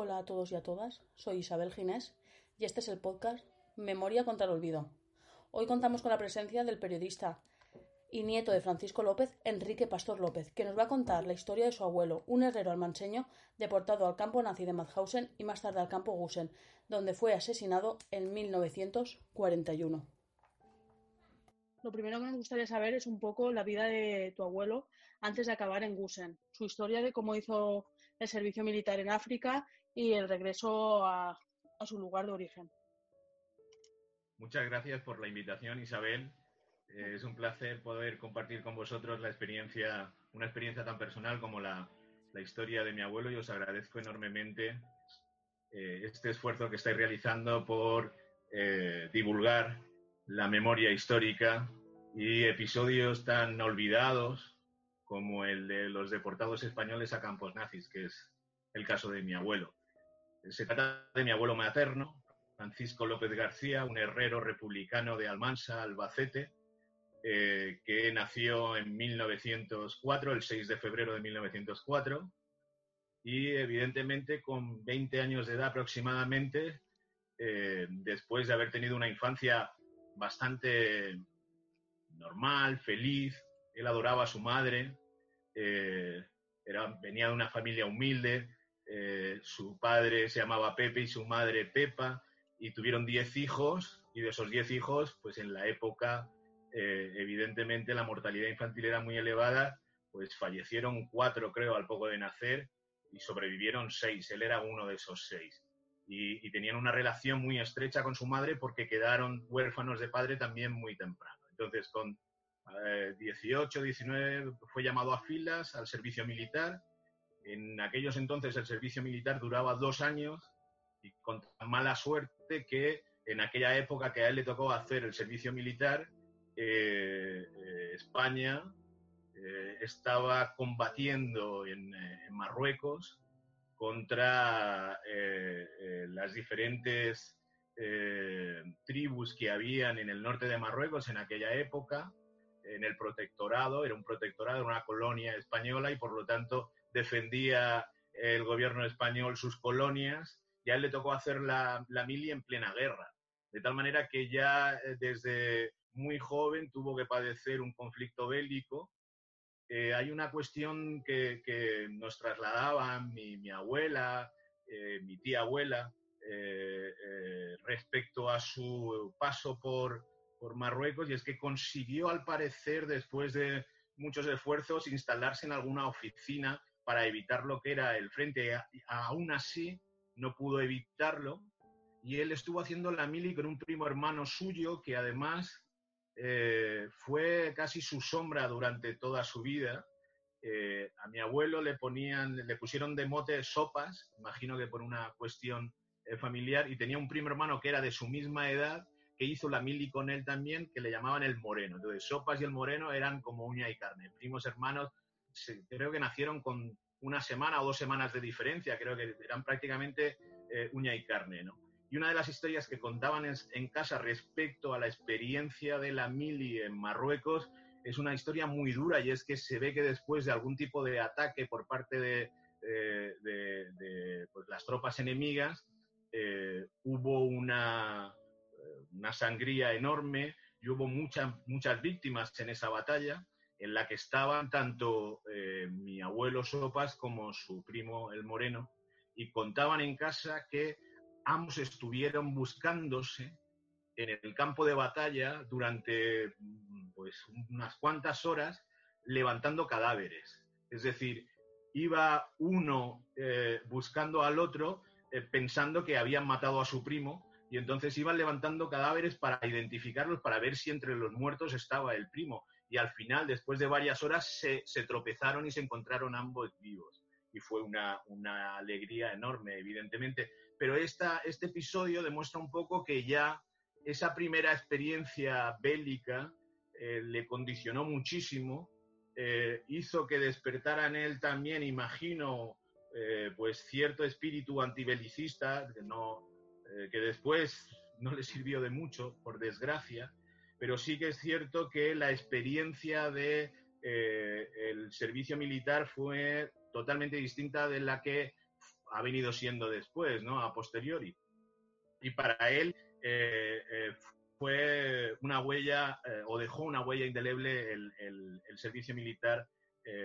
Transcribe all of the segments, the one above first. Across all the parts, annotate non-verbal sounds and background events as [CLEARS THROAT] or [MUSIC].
Hola a todos y a todas, soy Isabel Ginés y este es el podcast Memoria contra el Olvido. Hoy contamos con la presencia del periodista y nieto de Francisco López, Enrique Pastor López, que nos va a contar la historia de su abuelo, un herrero almanseño deportado al campo nazi de Mauthausen y más tarde al campo Gusen, donde fue asesinado en 1941. Lo primero que nos gustaría saber es un poco la vida de tu abuelo antes de acabar en Gusen, su historia de cómo hizo el servicio militar en África y el regreso a, su lugar de origen. Muchas gracias por la invitación, Isabel. Eh, es un placer poder compartir con vosotros la experiencia, una experiencia tan personal como la, la historia de mi abuelo y os agradezco enormemente eh, este esfuerzo que estáis realizando por eh, divulgar la memoria histórica y episodios tan olvidados como el de los deportados españoles a campos nazis, que es el caso de mi abuelo. Se trata de mi abuelo materno, Francisco López García, un herrero republicano de Almansa, Albacete, eh, que nació en 1904, el 6 de febrero de 1904, y evidentemente con 20 años de edad aproximadamente, eh, después de haber tenido una infancia bastante normal, feliz, él adoraba a su madre, eh, era, venía de una familia humilde, su padre se llamaba Pepe y su madre Pepa, y tuvieron 10 hijos, y de esos 10 hijos, pues en la época eh, evidentemente la mortalidad infantil era muy elevada, pues fallecieron cuatro, creo, al poco de nacer y sobrevivieron seis. Él era uno de esos seis. Y, tenían una relación muy estrecha con su madre porque quedaron huérfanos de padre también muy temprano. Entonces, con 18, eh, 19, fue llamado a filas al servicio militar. En aquellos entonces el servicio militar duraba dos años y con mala suerte que en aquella época que a él le tocó hacer el servicio militar, eh, eh, España eh, estaba combatiendo en, Marruecos contra las diferentes tribus que habían en el norte de Marruecos en aquella época, en el protectorado, era un protectorado, una colonia española y por lo tanto defendía el gobierno español sus colonias y él le tocó hacer la, la mili en plena guerra. De tal manera que ya desde muy joven tuvo que padecer un conflicto bélico. Eh, hay una cuestión que, nos trasladaban mi, abuela, eh, mi tía abuela, eh, respecto a su paso por, por Marruecos, y es que consiguió, al parecer, después de muchos esfuerzos, instalarse en alguna oficina para evitar lo que era el frente. Aún así, no pudo evitarlo. Y él estuvo haciendo la mili con un primo hermano suyo que además eh, fue casi su sombra durante toda su vida. Eh, a mi abuelo le ponían, le pusieron de mote sopas, imagino que por una cuestión eh, familiar, y tenía un primo hermano que era de su misma edad, que hizo la mili con él también, que le llamaban el moreno. Entonces, sopas y el moreno eran como uña y carne. Primos hermanos, creo que nacieron con una semana o dos semanas de diferencia, creo que eran prácticamente uña y carne, ¿no? Y una de las historias que contaban en, casa respecto a la experiencia de la mili en Marruecos es una historia muy dura y es que se ve que después de algún tipo de ataque por parte de, pues, las tropas enemigas, eh, hubo una, una sangría enorme y hubo muchas, muchas víctimas en esa batalla en la que estaban tanto eh, mi abuelo Sopas como su primo el Moreno y contaban en casa que ambos estuvieron buscándose en el campo de batalla durante pues, unas cuantas horas levantando cadáveres. Es decir, iba uno eh, buscando al otro eh, pensando que habían matado a su primo y entonces iban levantando cadáveres para identificarlos, para ver si entre los muertos estaba el primo. Y al final, después de varias horas, se, tropezaron y se encontraron ambos vivos. Y fue una, alegría enorme, evidentemente pero este episodio demuestra un poco que ya esa primera experiencia bélica eh, le condicionó muchísimo, eh, hizo que despertara en él también, imagino, eh, pues cierto espíritu antibelicista, que, no, que después no le sirvió de mucho, por desgracia, pero sí que es cierto que la experiencia de el servicio militar fue totalmente distinta de la que ha venido siendo después, ¿no? A posteriori. Y para él eh, eh, fue una huella, o dejó una huella indeleble el, el servicio militar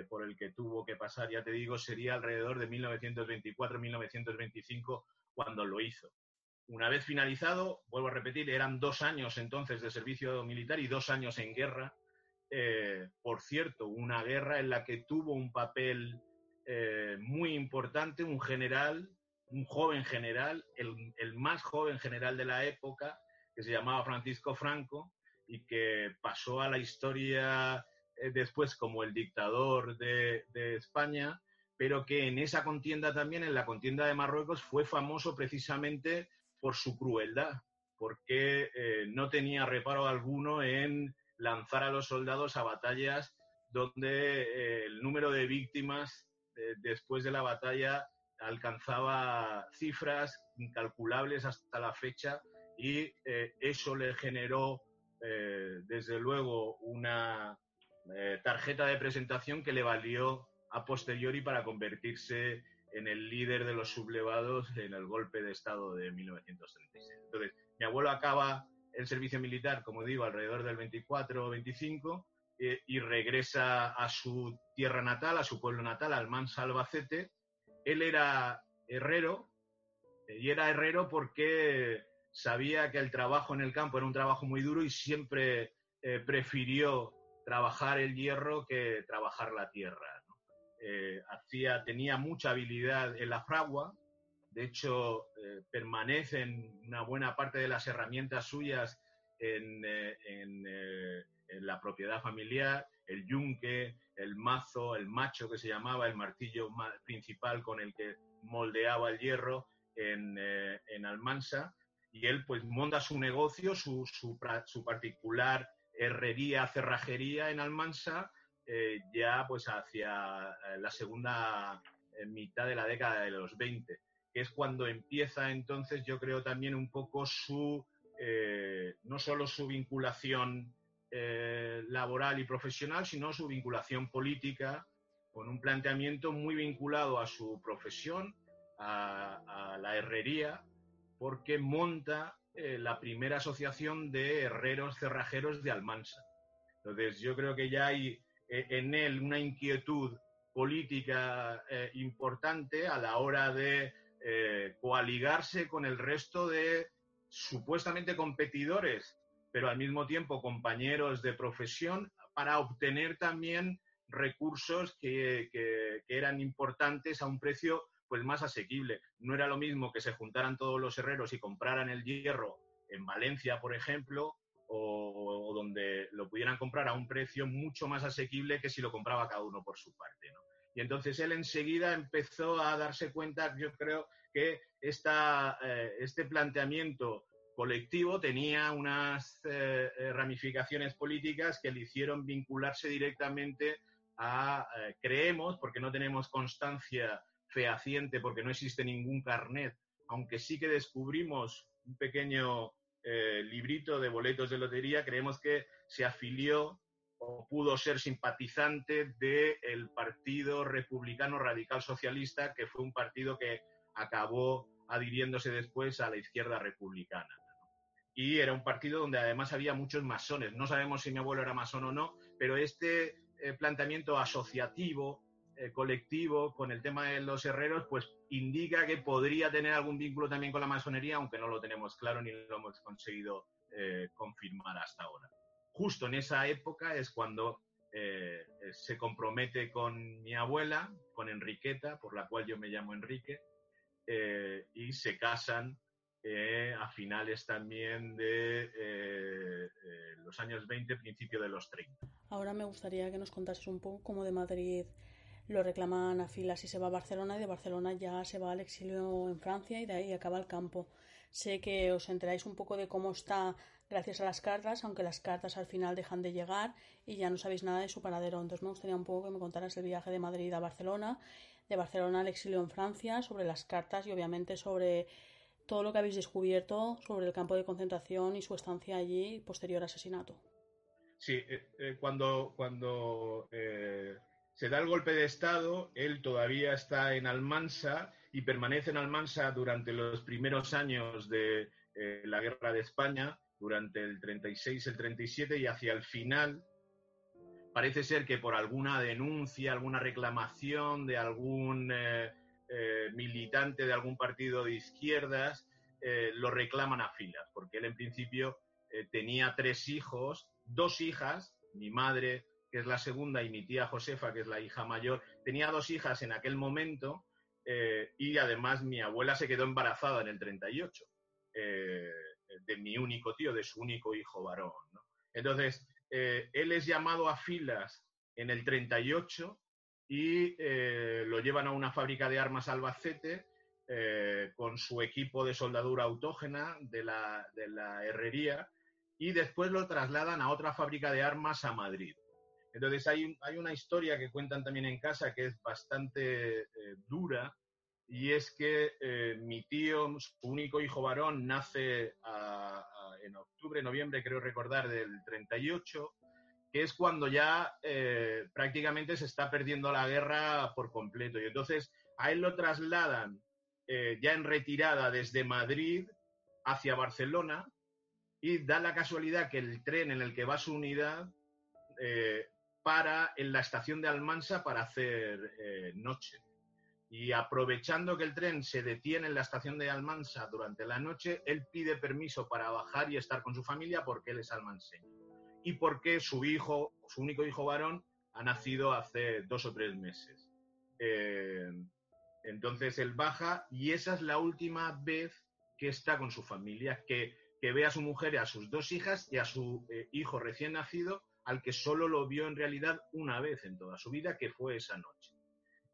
por el que tuvo que pasar, ya te digo, sería alrededor de 1924-1925 cuando lo hizo. Una vez finalizado, vuelvo a repetir, eran dos años entonces de servicio militar y dos años en guerra. Eh, por cierto, una guerra en la que tuvo un papel eh, muy importante un general, un joven general, el, el, más joven general de la época, que se llamaba Francisco Franco y que pasó a la historia eh, después como el dictador de, de España, pero que en esa contienda también, en la contienda de Marruecos, fue famoso precisamente por su crueldad, porque eh, no tenía reparo alguno en lanzar a los soldados a batallas donde eh, el número de víctimas eh, después de la batalla alcanzaba cifras incalculables hasta la fecha y eso le generó desde luego una tarjeta de presentación que le valió a posteriori para convertirse en el líder de los sublevados en el golpe de Estado de 1936. Entonces, mi abuelo acaba el servicio militar, como digo, alrededor del 24 o 25 eh, y regresa a su tierra natal, a su pueblo natal, al Mansa Albacete. Él era herrero eh, y era herrero porque sabía que el trabajo en el campo era un trabajo muy duro y siempre eh, prefirió trabajar el hierro que trabajar la tierra. Eh, hacía, tenía mucha habilidad en la fragua, de hecho eh, permanecen una buena parte de las herramientas suyas en, eh, en, la propiedad familiar, el yunque, el mazo, el macho que se llamaba, el martillo principal con el que moldeaba el hierro en, Almansa, y él pues monta su negocio, su particular herrería, cerrajería en Almansa, eh, ya pues hacia eh, la segunda eh, mitad de la década de los 20, que es cuando empieza entonces yo creo también un poco su, no solo su vinculación laboral y profesional, sino su vinculación política con un planteamiento muy vinculado a su profesión, a, a la herrería, porque monta la primera asociación de herreros cerrajeros de Almansa. Entonces, yo creo que ya hay eh, en él una inquietud política eh, importante a la hora de eh, coaligarse con el resto de supuestamente competidores, pero al mismo tiempo compañeros de profesión, para obtener también recursos que, que, eran importantes a un precio pues más asequible. No era lo mismo que se juntaran todos los herreros y compraran el hierro en Valencia, por ejemplo, o, donde lo pudieran comprar a un precio mucho más asequible que si lo compraba cada uno por su parte. Y entonces él enseguida empezó a darse cuenta, yo creo, que esta, eh, este planteamiento colectivo tenía unas eh, ramificaciones políticas que le hicieron vincularse directamente a, eh, creemos, porque no tenemos constancia fehaciente, porque no existe ningún carnet, aunque sí que descubrimos un pequeño eh, librito de boletos de lotería, creemos que se afilió o pudo ser simpatizante del Partido Republicano Radical Socialista, que fue un partido que acabó adhiriéndose después a la izquierda republicana. Y era un partido donde además había muchos masones. No sabemos si mi abuelo era masón o no, pero este eh, planteamiento asociativo eh, colectivo con el tema de los herreros, pues indica que podría tener algún vínculo también con la masonería, aunque no lo tenemos claro ni lo hemos conseguido eh, confirmar hasta ahora. Justo en esa época es cuando eh, se compromete con mi abuela, con Enriqueta, por la cual yo me llamo Enrique, y se casan a finales también de los años 20, principio de los 30. Ahora me gustaría que nos contases un poco cómo de Madrid lo reclaman a filas y se va a Barcelona y de Barcelona ya se va al exilio en Francia y de ahí acaba el campo. Sé que os enteráis un poco de cómo está gracias a las cartas, aunque las cartas al final dejan de llegar y ya no sabéis nada de su paradero. Entonces me gustaría un poco que me contaras el viaje de Madrid a Barcelona, de Barcelona al exilio en Francia, sobre las cartas y obviamente sobre todo lo que habéis descubierto sobre el campo de concentración y su estancia allí posterior asesinato. Sí, eh, eh, cuando, cuando eh, se da el golpe de Estado, él todavía está en Almansa y permanece en Almansa durante los primeros años de eh, la Guerra de España, durante el 36, el 37 y hacia el final. Parece ser que por alguna denuncia, alguna reclamación de algún eh, eh, militante de algún partido de izquierdas, lo reclaman a filas, porque él en principio tenía tres hijos, dos hijas, mi madre, que es la segunda, y mi tía Josefa, que es la hija mayor, tenía dos hijas en aquel momento y además mi abuela se quedó embarazada en el 38 de mi único tío, de su único hijo varón. Entonces, eh, él es llamado a filas en el 38 y eh, lo llevan a una fábrica de armas Albacete eh, con su equipo de soldadura autógena de la, de la, herrería y después lo trasladan a otra fábrica de armas a Madrid. Entonces hay, hay una historia que cuentan también en casa que es bastante dura y es que eh, mi tío, su único hijo varón, nace en octubre, noviembre, creo recordar, del 38, que es cuando ya eh, prácticamente se está perdiendo la guerra por completo. Y entonces a él lo trasladan eh, ya en retirada desde Madrid hacia Barcelona y da la casualidad que el tren en el que va su unidad para en la estación de Almansa para hacer noche. Y aprovechando que el tren se detiene en la estación de Almansa durante la noche, él pide permiso para bajar y estar con su familia porque él es almanseño. Y porque su hijo, su único hijo varón, ha nacido hace dos o tres meses. Eh, entonces él baja y esa es la última vez que está con su familia, que, ve a su mujer y a sus dos hijas y a su eh, hijo recién nacido, al que solo lo vio en realidad una vez en toda su vida, que fue esa noche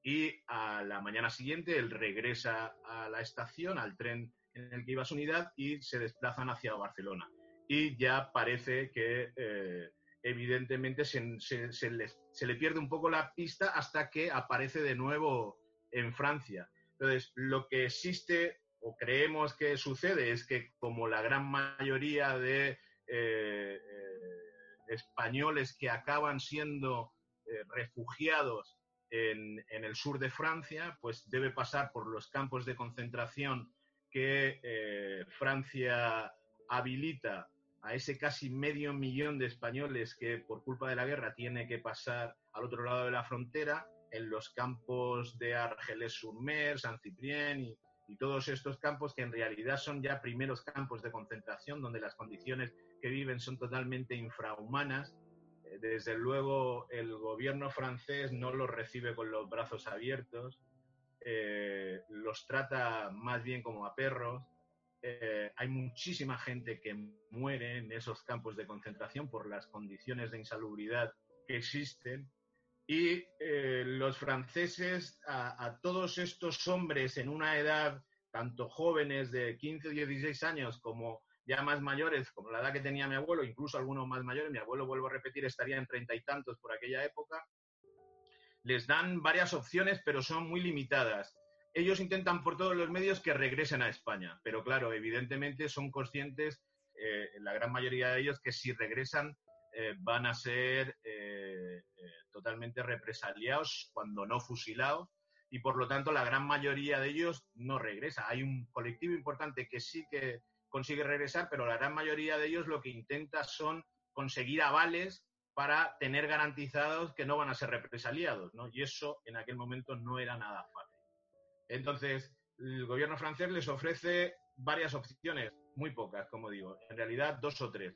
y a la mañana siguiente él regresa a la estación, al tren en el que iba su unidad y se desplazan hacia Barcelona. Y ya parece que eh, evidentemente se, se, le pierde un poco la pista hasta que aparece de nuevo en Francia. Entonces, lo que existe o creemos que sucede es que como la gran mayoría de eh, eh, españoles que acaban siendo refugiados en, el sur de Francia, pues debe pasar por los campos de concentración que eh, Francia habilita a ese casi medio millón de españoles que por culpa de la guerra tiene que pasar al otro lado de la frontera, en los campos de Argelès-sur-Mer, Saint-Cyprien y, y, todos estos campos que en realidad son ya primeros campos de concentración donde las condiciones que viven son totalmente infrahumanas desde luego el gobierno francés no los recibe con los brazos abiertos, eh, los trata más bien como a perros. Eh, hay muchísima gente que muere en esos campos de concentración por las condiciones de insalubridad que existen. Y eh, los franceses, a, a, todos estos hombres en una edad, tanto jóvenes de 15 o 16 años como ya más mayores, como la edad que tenía mi abuelo, incluso algunos más mayores, mi abuelo, vuelvo a repetir, estaría en treinta y tantos por aquella época, les dan varias opciones, pero son muy limitadas. Ellos intentan por todos los medios que regresen a España, pero claro, evidentemente son conscientes, eh, la gran mayoría de ellos, que si regresan eh, van a ser eh, totalmente represaliados, cuando no fusilados, y por lo tanto la gran mayoría de ellos no regresa. Hay un colectivo importante que sí que consigue regresar, pero la gran mayoría de ellos lo que intenta son conseguir avales para tener garantizados que no van a ser represaliados, ¿no? Y eso en aquel momento no era nada fácil. Entonces, el gobierno francés les ofrece varias opciones, muy pocas, como digo, en realidad dos o tres.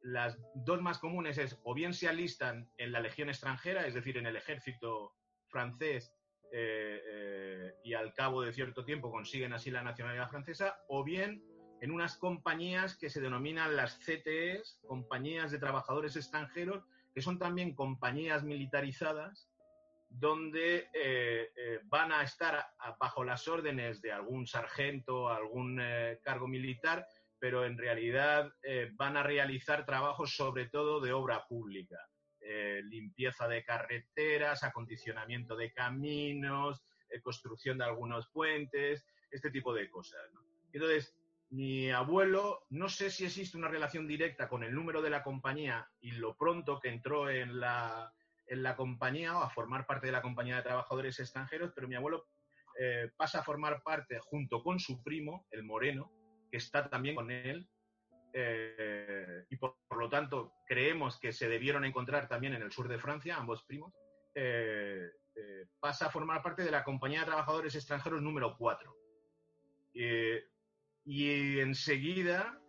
Las dos más comunes es o bien se alistan en la legión extranjera, es decir, en el ejército francés, eh, eh, y al cabo de cierto tiempo consiguen así la nacionalidad francesa, o bien en unas compañías que se denominan las CTEs, compañías de trabajadores extranjeros, que son también compañías militarizadas, donde eh, eh, van a estar bajo las órdenes de algún sargento, algún eh, cargo militar, pero en realidad van a realizar trabajos sobre todo de obra pública, limpieza de carreteras, acondicionamiento de caminos, construcción de algunos puentes, este tipo de cosas. Entonces, mi abuelo, no sé si existe una relación directa con el número de la compañía y lo pronto que entró en la, en la compañía o a formar parte de la compañía de trabajadores extranjeros, pero mi abuelo pasa a formar parte junto con su primo, el Moreno, que está también con él, y por, lo tanto creemos que se debieron encontrar también en el sur de Francia, ambos primos, pasa a formar parte de la Compañía de Trabajadores Extranjeros número 4. Y enseguida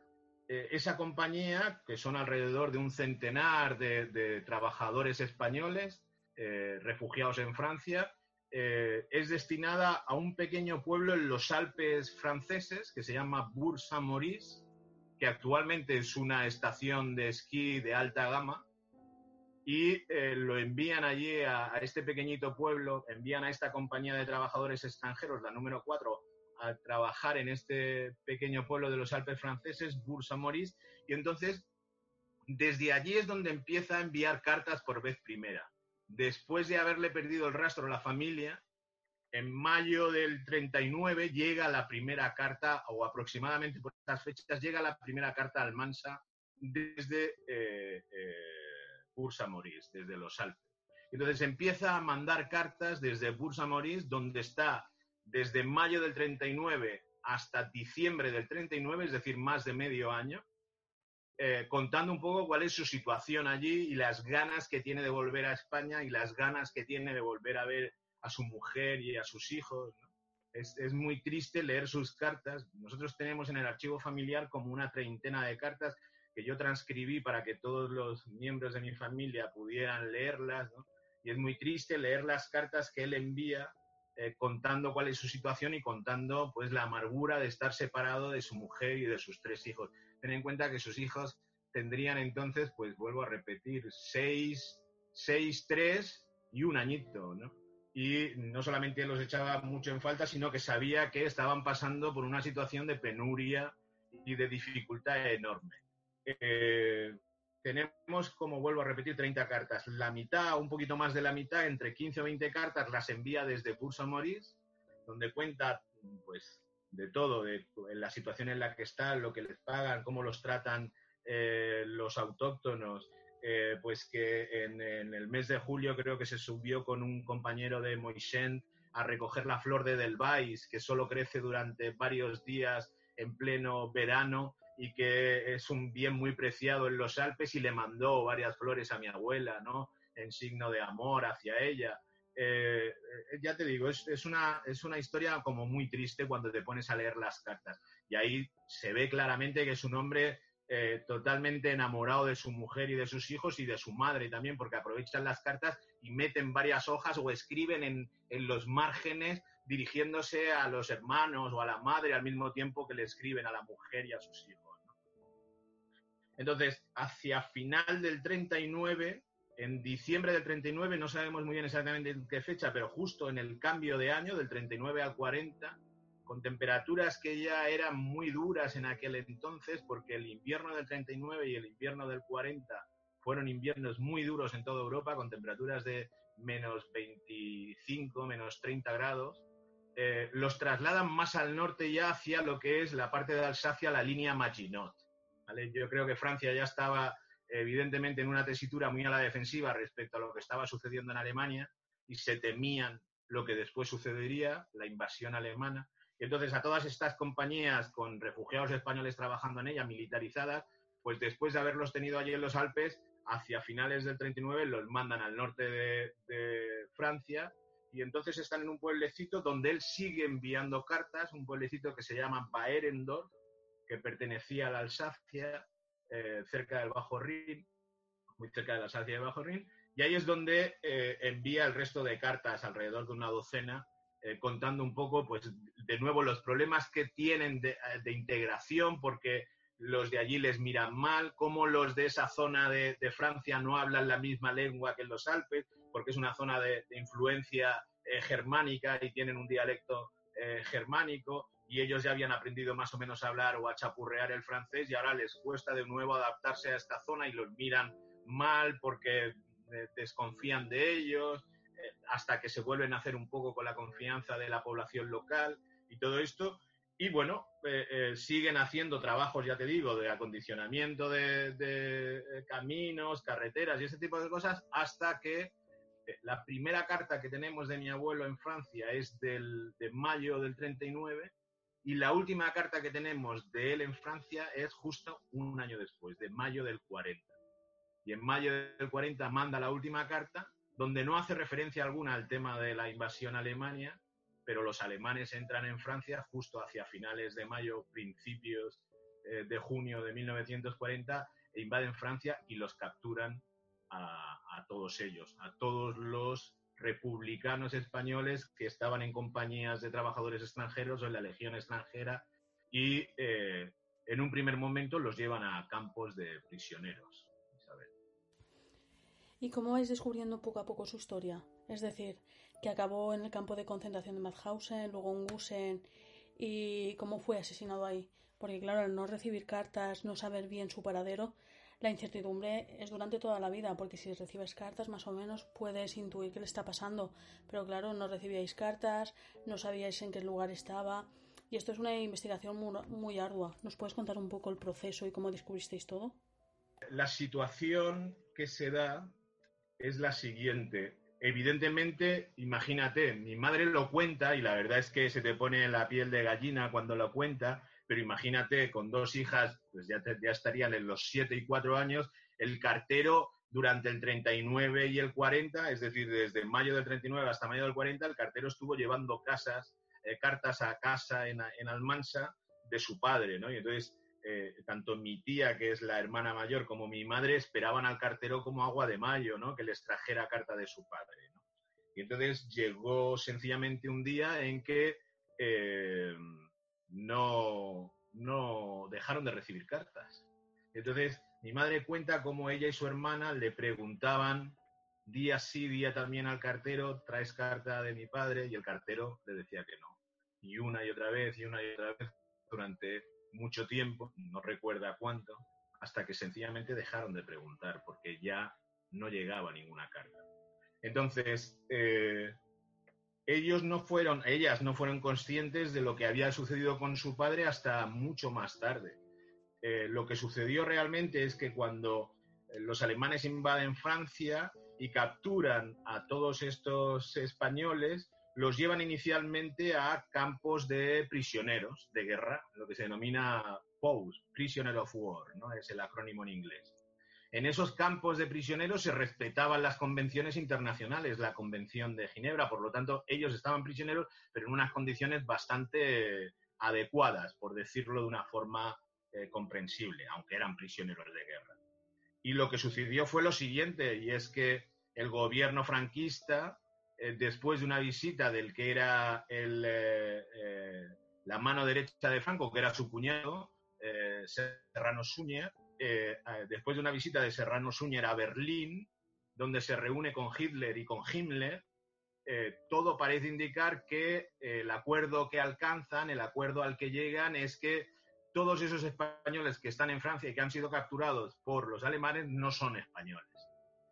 eh, esa compañía, que son alrededor de un centenar de, trabajadores españoles eh, refugiados en Francia, eh, es destinada a un pequeño pueblo en los Alpes franceses que se llama Bourg-Saint-Maurice, que actualmente es una estación de esquí de alta gama, y lo envían allí a, a, este pequeñito pueblo, envían a esta compañía de trabajadores extranjeros, la número 4, a trabajar en este pequeño pueblo de los Alpes franceses, Bourg-Saint-Maurice, y entonces desde allí es donde empieza a enviar cartas por vez primera. Después de haberle perdido el rastro a la familia, en mayo del 39 llega la primera carta, o aproximadamente por estas fechas, llega la primera carta al Mansa desde eh, eh, Bourg-Saint-Maurice, desde los Alpes. Entonces empieza a mandar cartas desde Bourg-Saint-Maurice, donde está desde mayo del 39 hasta diciembre del 39, es decir, más de medio año, eh, contando un poco cuál es su situación allí y las ganas que tiene de volver a España y las ganas que tiene de volver a ver a su mujer y a sus hijos. Es, es, muy triste leer sus cartas. Nosotros tenemos en el archivo familiar como una treintena de cartas que yo transcribí para que todos los miembros de mi familia pudieran leerlas. Y es muy triste leer las cartas que él envía eh, contando cuál es su situación y contando pues la amargura de estar separado de su mujer y de sus tres hijos. Ten en cuenta que sus hijos tendrían entonces, pues vuelvo a repetir, seis, seis, tres y un añito, ¿no? Y no solamente los echaba mucho en falta, sino que sabía que estaban pasando por una situación de penuria y de dificultad enorme. Eh, tenemos, como vuelvo a repetir, 30 cartas. La mitad, un poquito más de la mitad, entre 15 o 20 cartas, las envía desde Bursa Maurice, donde cuenta pues de todo, de, la situación en la que están, lo que les pagan, cómo los tratan eh, los autóctonos. Eh, pues que en, el mes de julio creo que se subió con un compañero de Moixent a recoger la flor de Delvais, que solo crece durante varios días en pleno verano y que es un bien muy preciado en los Alpes y le mandó varias flores a mi abuela, ¿no? En signo de amor hacia ella. Eh, eh, ya te digo, es, es, una, es una historia como muy triste cuando te pones a leer las cartas. Y ahí se ve claramente que es un hombre eh, totalmente enamorado de su mujer y de sus hijos y de su madre también, porque aprovechan las cartas y meten varias hojas o escriben en, en los márgenes dirigiéndose a los hermanos o a la madre al mismo tiempo que le escriben a la mujer y a sus hijos. Entonces, hacia final del 39, en diciembre del 39, no sabemos muy bien exactamente en qué fecha, pero justo en el cambio de año, del 39 al 40, con temperaturas que ya eran muy duras en aquel entonces, porque el invierno del 39 y el invierno del 40 fueron inviernos muy duros en toda Europa, con temperaturas de menos 25, menos 30 grados, eh, los trasladan más al norte ya hacia lo que es la parte de Alsacia, la línea Maginot. Yo creo que Francia ya estaba evidentemente en una tesitura muy a la defensiva respecto a lo que estaba sucediendo en Alemania y se temían lo que después sucedería, la invasión alemana. Y entonces a todas estas compañías con refugiados españoles trabajando en ella, militarizadas, pues después de haberlos tenido allí en los Alpes, hacia finales del 39 los mandan al norte de, de Francia y entonces están en un pueblecito donde él sigue enviando cartas, un pueblecito que se llama Baerendorf, que pertenecía a la Alsacia, eh, cerca del Bajo Rin, muy cerca de la Alsacia del Bajo Rin, y ahí es donde eh, envía el resto de cartas, alrededor de una docena, eh, contando un poco, pues, de nuevo, los problemas que tienen de, integración, porque los de allí les miran mal, cómo los de esa zona de, Francia no hablan la misma lengua que los Alpes, porque es una zona de, influencia germánica y tienen un dialecto germánico y ellos ya habían aprendido más o menos a hablar o a chapurrear el francés y ahora les cuesta de nuevo adaptarse a esta zona y los miran mal porque eh, desconfían de ellos, eh, hasta que se vuelven a hacer un poco con la confianza de la población local y todo esto. Y bueno, eh, siguen haciendo trabajos, ya te digo, de acondicionamiento de, caminos, carreteras y ese tipo de cosas, hasta que la primera carta que tenemos de mi abuelo en Francia es del, de mayo del 39 y la última carta que tenemos de él en Francia es justo un año después, de mayo del 40. Y en mayo del 40 manda la última carta donde no hace referencia alguna al tema de la invasión a Alemania, pero los alemanes entran en Francia justo hacia finales de mayo, principios eh, de junio de 1940, e invaden Francia y los capturan a, todos ellos, a todos los republicanos españoles que estaban en compañías de trabajadores extranjeros o en la Legión extranjera y eh, en un primer momento los llevan a campos de prisioneros. ¿Y cómo vais descubriendo poco a poco su historia? Es decir, que acabó en el campo de concentración de Mauthausen, luego en Gusen, y cómo fue asesinado ahí. Porque claro, no recibir cartas, no saber bien su paradero, la incertidumbre es durante toda la vida, porque si recibes cartas más o menos puedes intuir qué le está pasando, pero claro, no recibíais cartas, no sabíais en qué lugar estaba, y esto es una investigación muy, ardua. ¿Nos puedes contar un poco el proceso y cómo descubristeis todo? La situación que se da es la siguiente. Evidentemente, imagínate, mi madre lo cuenta y la verdad es que se te pone la piel de gallina cuando lo cuenta, pero imagínate, con dos hijas, pues ya, ya estarían en los 7 y 4 años, el cartero durante el 39 y el 40, es decir, desde mayo del 39 hasta mayo del 40, el cartero estuvo llevando casas, eh, cartas a casa en, en, Almansa de su padre, ¿no? Y entonces, eh, tanto mi tía, que es la hermana mayor, como mi madre esperaban al cartero como agua de mayo, ¿no? Que les trajera carta de su padre, ¿no? Y entonces llegó sencillamente un día en que... Eh, no, no dejaron de recibir cartas. Entonces, mi madre cuenta cómo ella y su hermana le preguntaban día sí, día también al cartero, traes carta de mi padre, y el cartero le decía que no. Y una y otra vez, y una y otra vez, durante mucho tiempo, no recuerda cuánto, hasta que sencillamente dejaron de preguntar, porque ya no llegaba ninguna carta. Entonces, eh, ellos no fueron, ellas no fueron conscientes de lo que había sucedido con su padre hasta mucho más tarde. Eh, lo que sucedió realmente es que cuando eh, los alemanes invaden Francia y capturan a todos estos españoles, los llevan inicialmente a campos de prisioneros de guerra, lo que se denomina POWs, Prisoner of War, ¿no? es el acrónimo en inglés. En esos campos de prisioneros se respetaban las convenciones internacionales, la Convención de Ginebra, por lo tanto, ellos estaban prisioneros, pero en unas condiciones bastante adecuadas, por decirlo de una forma eh, comprensible, aunque eran prisioneros de guerra. Y lo que sucedió fue lo siguiente, y es que el gobierno franquista, eh, después de una visita del que era eh, la mano derecha de Franco, que era su cuñado, Serrano Suñer, eh, después de una visita de Serrano Suñer a Berlín, donde se reúne con Hitler y con Himmler, eh, todo parece indicar que eh, el acuerdo que alcanzan, el acuerdo al que llegan, es que todos esos españoles que están en Francia y que han sido capturados por los alemanes no son españoles.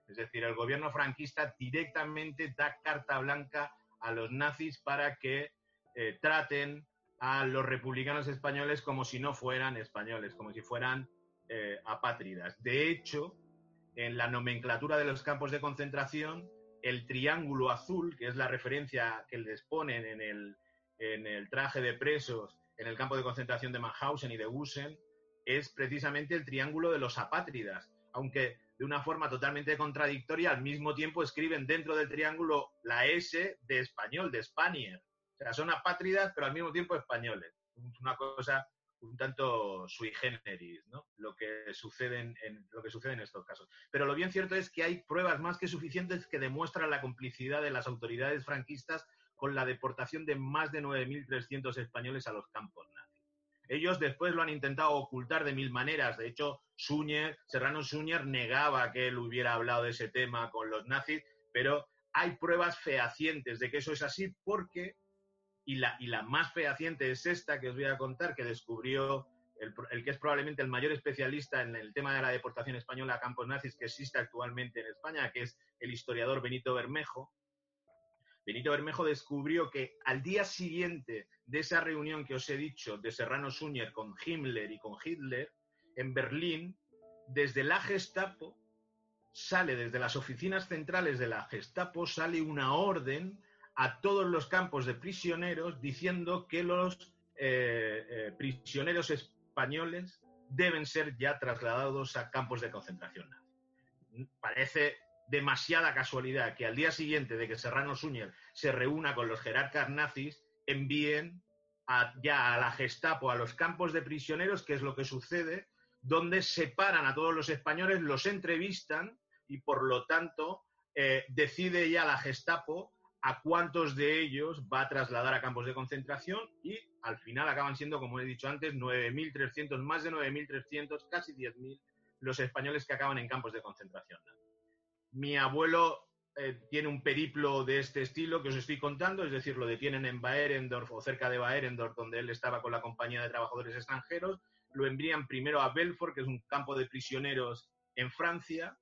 Es decir, el gobierno franquista directamente da carta blanca a los nazis para que traten a los republicanos españoles como si no fueran españoles, como si fueran eh, apátridas. De hecho, en la nomenclatura de los campos de concentración, el triángulo azul, que es la referencia que les ponen en el, en el traje de presos en el campo de concentración de Mauthausen y de Gusen, es precisamente el triángulo de los apátridas, aunque de una forma totalmente contradictoria, al mismo tiempo escriben dentro del triángulo la S de español, de Spanier. O sea, son apátridas, pero al mismo tiempo españoles. Es una cosa un tanto sui generis, ¿no? Lo que, sucede en, lo que sucede en estos casos. Pero lo bien cierto es que hay pruebas más que suficientes que demuestran la complicidad de las autoridades franquistas con la deportación de más de 9.300 españoles a los campos nazis. Ellos después lo han intentado ocultar de mil maneras. De hecho, Serrano Suñer negaba que él hubiera hablado de ese tema con los nazis, pero hay pruebas fehacientes de que eso es así porque y la, y la más fehaciente es esta que os voy a contar, que descubrió el, el, que es probablemente el mayor especialista en el tema de la deportación española a campos nazis que existe actualmente en España, que es el historiador Benito Bermejo. Benito Bermejo descubrió que al día siguiente de esa reunión que os he dicho de Serrano Suñer con Himmler y con Hitler, en Berlín, desde la Gestapo sale desde las oficinas centrales de la Gestapo, sale una orden a todos los campos de prisioneros diciendo que los eh, eh, prisioneros españoles deben ser ya trasladados a campos de concentración. Parece demasiada casualidad que al día siguiente de que Serrano Suñer se reúna con los jerarcas nazis, envíen ya a la Gestapo a los campos de prisioneros, que es lo que sucede, donde separan a todos los españoles, los entrevistan y por lo tanto eh, decide ya la Gestapo a cuántos de ellos va a trasladar a campos de concentración y al final acaban siendo, como he dicho antes, 9.300, más de 9.300, casi 10.000 los españoles que acaban en campos de concentración. Mi abuelo eh, tiene un periplo de este estilo que os estoy contando, es decir, lo detienen en Baerendorf o cerca de Baerendorf, donde él estaba con la compañía de trabajadores extranjeros, lo envían primero a Belfort, que es un campo de prisioneros en Francia,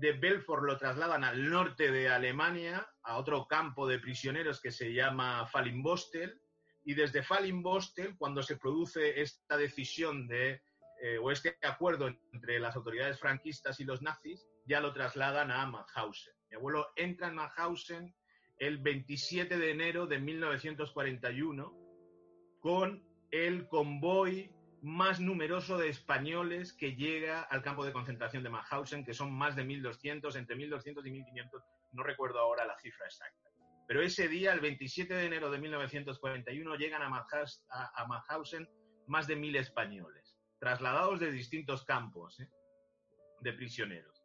de Belfort lo trasladan al norte de Alemania, a otro campo de prisioneros que se llama Fallinbostel, y desde Fallinbostel, cuando se produce esta decisión de, eh, o este acuerdo entre las autoridades franquistas y los nazis, ya lo trasladan a Mauthausen. Mi abuelo entra en Mauthausen el 27 de enero de 1941 con el convoy más numeroso de españoles que llega al campo de concentración de Mauthausen, que son más de 1.200, entre 1.200 y 1.500, no recuerdo ahora la cifra exacta. Pero ese día, el 27 de enero de 1941, llegan a, Mauthausen más de 1.000 españoles, trasladados de distintos campos ¿eh? de prisioneros.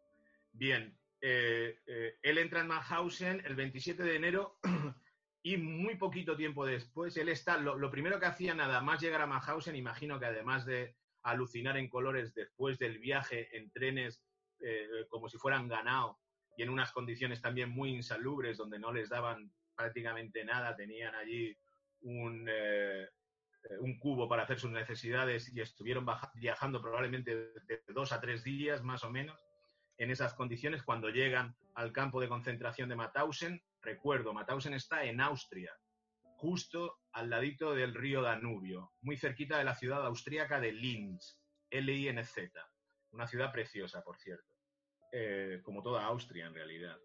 Bien, eh, eh, él entra en Mauthausen el 27 de enero [CLEARS THROAT] Y muy poquito tiempo después, él está, lo, primero que hacía nada más llegar a Mauthausen, imagino que además de alucinar en colores después del viaje en trenes eh, como si fueran ganado y en unas condiciones también muy insalubres donde no les daban prácticamente nada, tenían allí un, eh, un cubo para hacer sus necesidades y estuvieron viajando probablemente de dos a tres días más o menos en esas condiciones cuando llegan al campo de concentración de Mauthausen Recuerdo, Mauthausen está en Austria, justo al ladito del río Danubio, muy cerquita de la ciudad austríaca de Linz, L-I-N-Z, una ciudad preciosa, por cierto, eh, como toda Austria en realidad.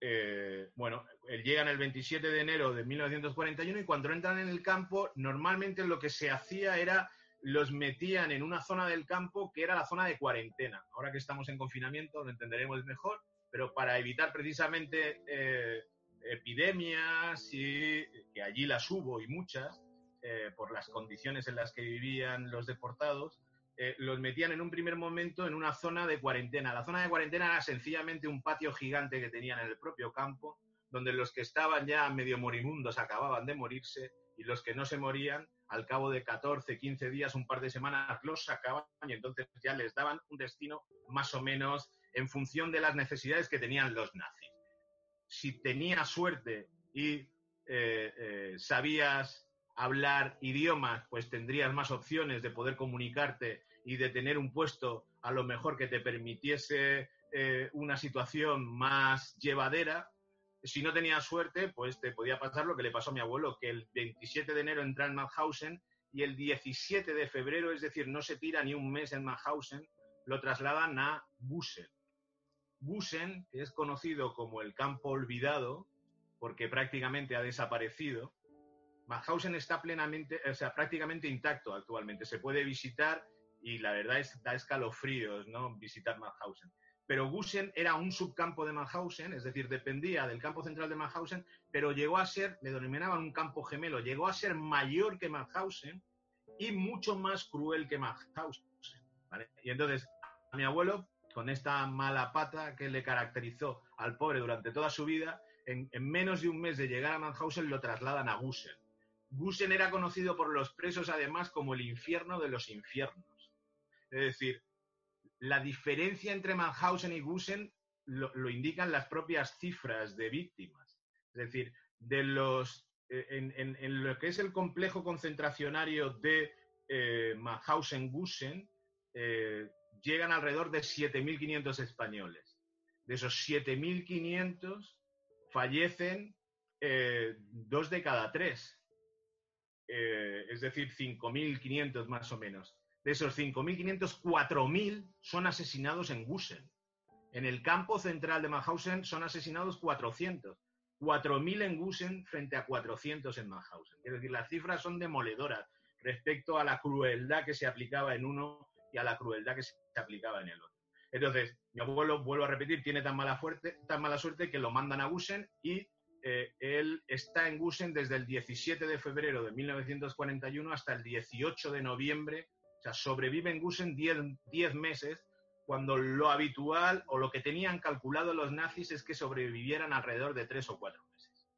Eh, bueno, llegan el 27 de enero de 1941 y cuando entran en el campo, normalmente lo que se hacía era los metían en una zona del campo que era la zona de cuarentena. Ahora que estamos en confinamiento lo entenderemos mejor, pero para evitar precisamente eh, epidemias, y, que allí las hubo y muchas, eh, por las condiciones en las que vivían los deportados, eh, los metían en un primer momento en una zona de cuarentena. La zona de cuarentena era sencillamente un patio gigante que tenían en el propio campo, donde los que estaban ya medio moribundos acababan de morirse y los que no se morían, al cabo de 14, 15 días, un par de semanas, los sacaban y entonces ya les daban un destino más o menos en función de las necesidades que tenían los nazis si tenías suerte y eh, eh, sabías hablar idiomas, pues tendrías más opciones de poder comunicarte y de tener un puesto a lo mejor que te permitiese eh, una situación más llevadera. Si no tenías suerte, pues te podía pasar lo que le pasó a mi abuelo, que el 27 de enero entra en Mauthausen y el 17 de febrero, es decir, no se tira ni un mes en Mauthausen, lo trasladan a Bussel. Busen, que es conocido como el campo olvidado, porque prácticamente ha desaparecido, Mauthausen está plenamente, o sea, prácticamente intacto actualmente. Se puede visitar y la verdad es da escalofríos, ¿no? Visitar Mauthausen. Pero Busen era un subcampo de Mauthausen, es decir, dependía del campo central de Mauthausen, pero llegó a ser, le denominaban un campo gemelo, llegó a ser mayor que Mauthausen y mucho más cruel que Mauthausen. Y entonces, a mi abuelo con esta mala pata que le caracterizó al pobre durante toda su vida, en, menos de un mes de llegar a Mannhausen lo trasladan a Gusen. Gusen era conocido por los presos además como el infierno de los infiernos. Es decir, la diferencia entre Mannhausen y Gusen lo, indican las propias cifras de víctimas. Es decir, de los, eh, en, lo que es el complejo concentracionario de eh, Mannhausen-Gusen, eh, llegan alrededor de 7.500 españoles. De esos 7.500 fallecen eh, dos de cada tres, eh, es decir, 5.500 más o menos. De esos 5.500, 4.000 son asesinados en Gusen. En el campo central de Mauthausen son asesinados 400. 4.000 en Gusen frente a 400 en Mauthausen. Es decir, las cifras son demoledoras respecto a la crueldad que se aplicaba en uno a la crueldad que se aplicaba en el otro. Entonces, mi abuelo, vuelvo a repetir, tiene tan mala, tan mala suerte que lo mandan a Gusen y eh, él está en Gusen desde el 17 de febrero de 1941 hasta el 18 de noviembre. O sea, sobrevive en Gusen 10 meses, cuando lo habitual o lo que tenían calculado los nazis es que sobrevivieran alrededor de 3 o 4 meses.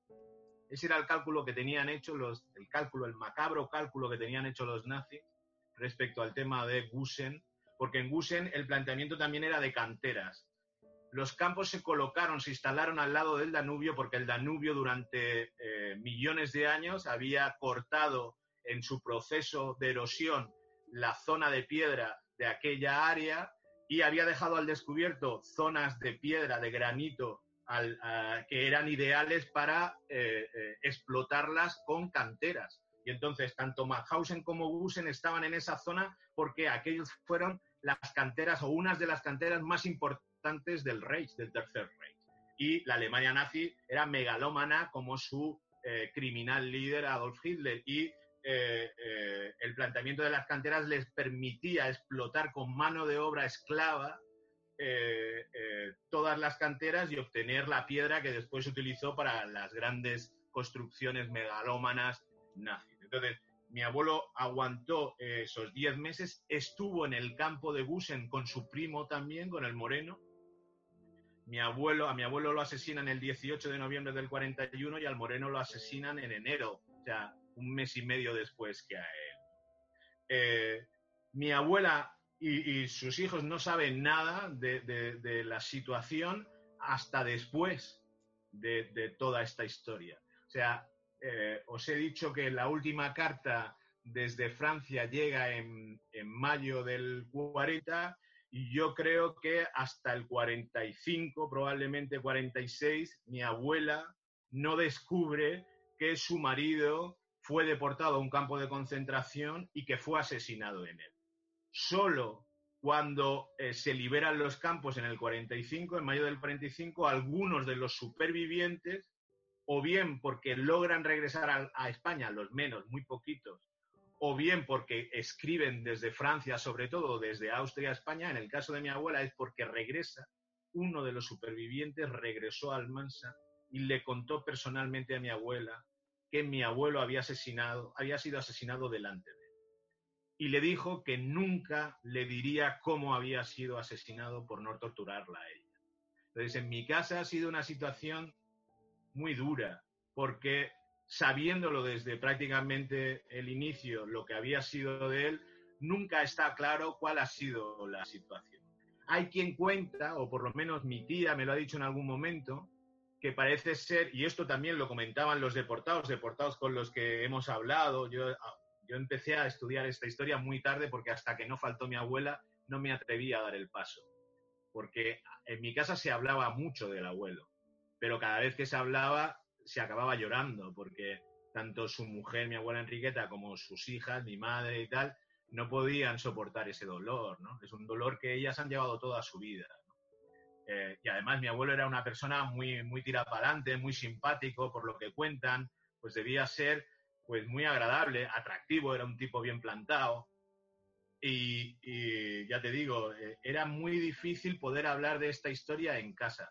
Ese era el cálculo que tenían hecho los, el cálculo, el macabro cálculo que tenían hecho los nazis respecto al tema de Gusen, porque en Gusen el planteamiento también era de canteras los campos se colocaron, se instalaron al lado del Danubio porque el Danubio durante eh, millones de años había cortado en su proceso de erosión la zona de piedra de aquella área y había dejado al descubierto zonas de piedra, de granito, que eran ideales para eh, eh, explotarlas con canteras. Y entonces tanto Mauthausen como Gusen estaban en esa zona porque aquellos fueron las canteras o unas de las canteras más importantes del Reich, del Tercer Reich. Y la Alemania nazi era megalómana como su eh, criminal líder Adolf Hitler y eh, eh, el planteamiento de las canteras les permitía explotar con mano de obra esclava todas las canteras y obtener la piedra que después se utilizó para las grandes construcciones megalómanas Entonces, mi abuelo aguantó esos 10 meses, estuvo en el campo de Gusen con su primo también, con el moreno, mi abuelo, a mi abuelo lo asesinan el 18 de noviembre del 41 y al Moreno lo asesinan en enero, o sea, un mes y medio después que a él. Eh, mi abuela y, sus hijos no saben nada de, la situación hasta después de, toda esta historia. O sea, eh, os he dicho que la última carta desde Francia llega en, en mayo del 40 y yo creo que hasta el 45, probablemente 46, mi abuela no descubre que su marido fue deportado a un campo de concentración y que fue asesinado en él. Solo cuando eh, se liberan los campos en el 45, en mayo del 45, algunos de los supervivientes, o bien porque logran regresar a España, los menos, muy poquitos, o bien porque escriben desde Francia, sobre todo desde Austria a España. En el caso de mi abuela es porque regresa, uno de los supervivientes regresó a Almansa y le contó personalmente a mi abuela que mi abuelo había asesinado, había sido asesinado delante de él. Y le dijo que nunca le diría cómo había sido asesinado por no torturarla a ella. Entonces, en mi casa ha sido una situación muy dura, porque sabiéndolo desde prácticamente el inicio, lo que había sido de él, nunca está claro cuál ha sido la situación. Hay quien cuenta, o por lo menos mi tía me lo ha dicho en algún momento, que parece ser, y esto también lo comentaban los deportados, deportados con los que hemos hablado, yo, yo empecé a estudiar esta historia muy tarde porque hasta que no faltó mi abuela no me atreví a dar el paso, porque en mi casa se hablaba mucho del abuelo, pero cada vez que se hablaba se acababa llorando porque tanto su mujer, mi abuela Enriqueta, como sus hijas, mi madre y tal, no podían soportar ese dolor, ¿no? Es un dolor que ellas han llevado toda su vida. Eh, y además mi abuelo era una persona muy, muy tirapalante, muy simpático, por lo que cuentan, pues debía ser pues muy agradable, atractivo, era un tipo bien plantado. Y, ya te digo, eh, era muy difícil poder hablar de esta historia en casa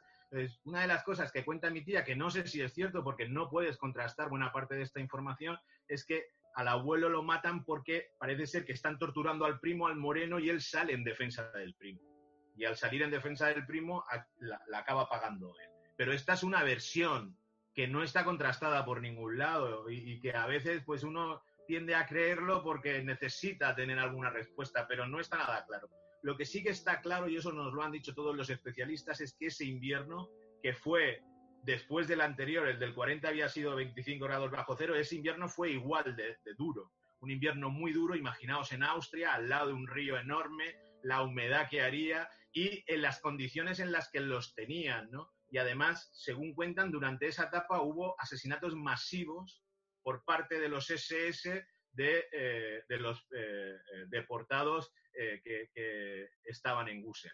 una de las cosas que cuenta mi tía, que no sé si es cierto porque no puedes contrastar buena parte de esta información, es que al abuelo lo matan porque parece ser que están torturando al primo, al moreno, y él sale en defensa del primo. Y al salir en defensa del primo, la, acaba pagando él. Pero esta es una versión que no está contrastada por ningún lado y, y que a veces pues uno tiende a creerlo porque necesita tener alguna respuesta, pero no está nada claro. Lo que sí que está claro, y eso nos lo han dicho todos los especialistas, es que ese invierno, que fue después del anterior, el del 40 había sido 25 grados bajo cero, ese invierno fue igual de, duro. Un invierno muy duro, imaginaos en Austria, al lado de un río enorme, la humedad que haría y en las condiciones en las que los tenían, ¿no? Y además, según cuentan, durante esa etapa hubo asesinatos masivos por parte de los SS de, eh, los eh, eh, deportados que, estaban en Gusen.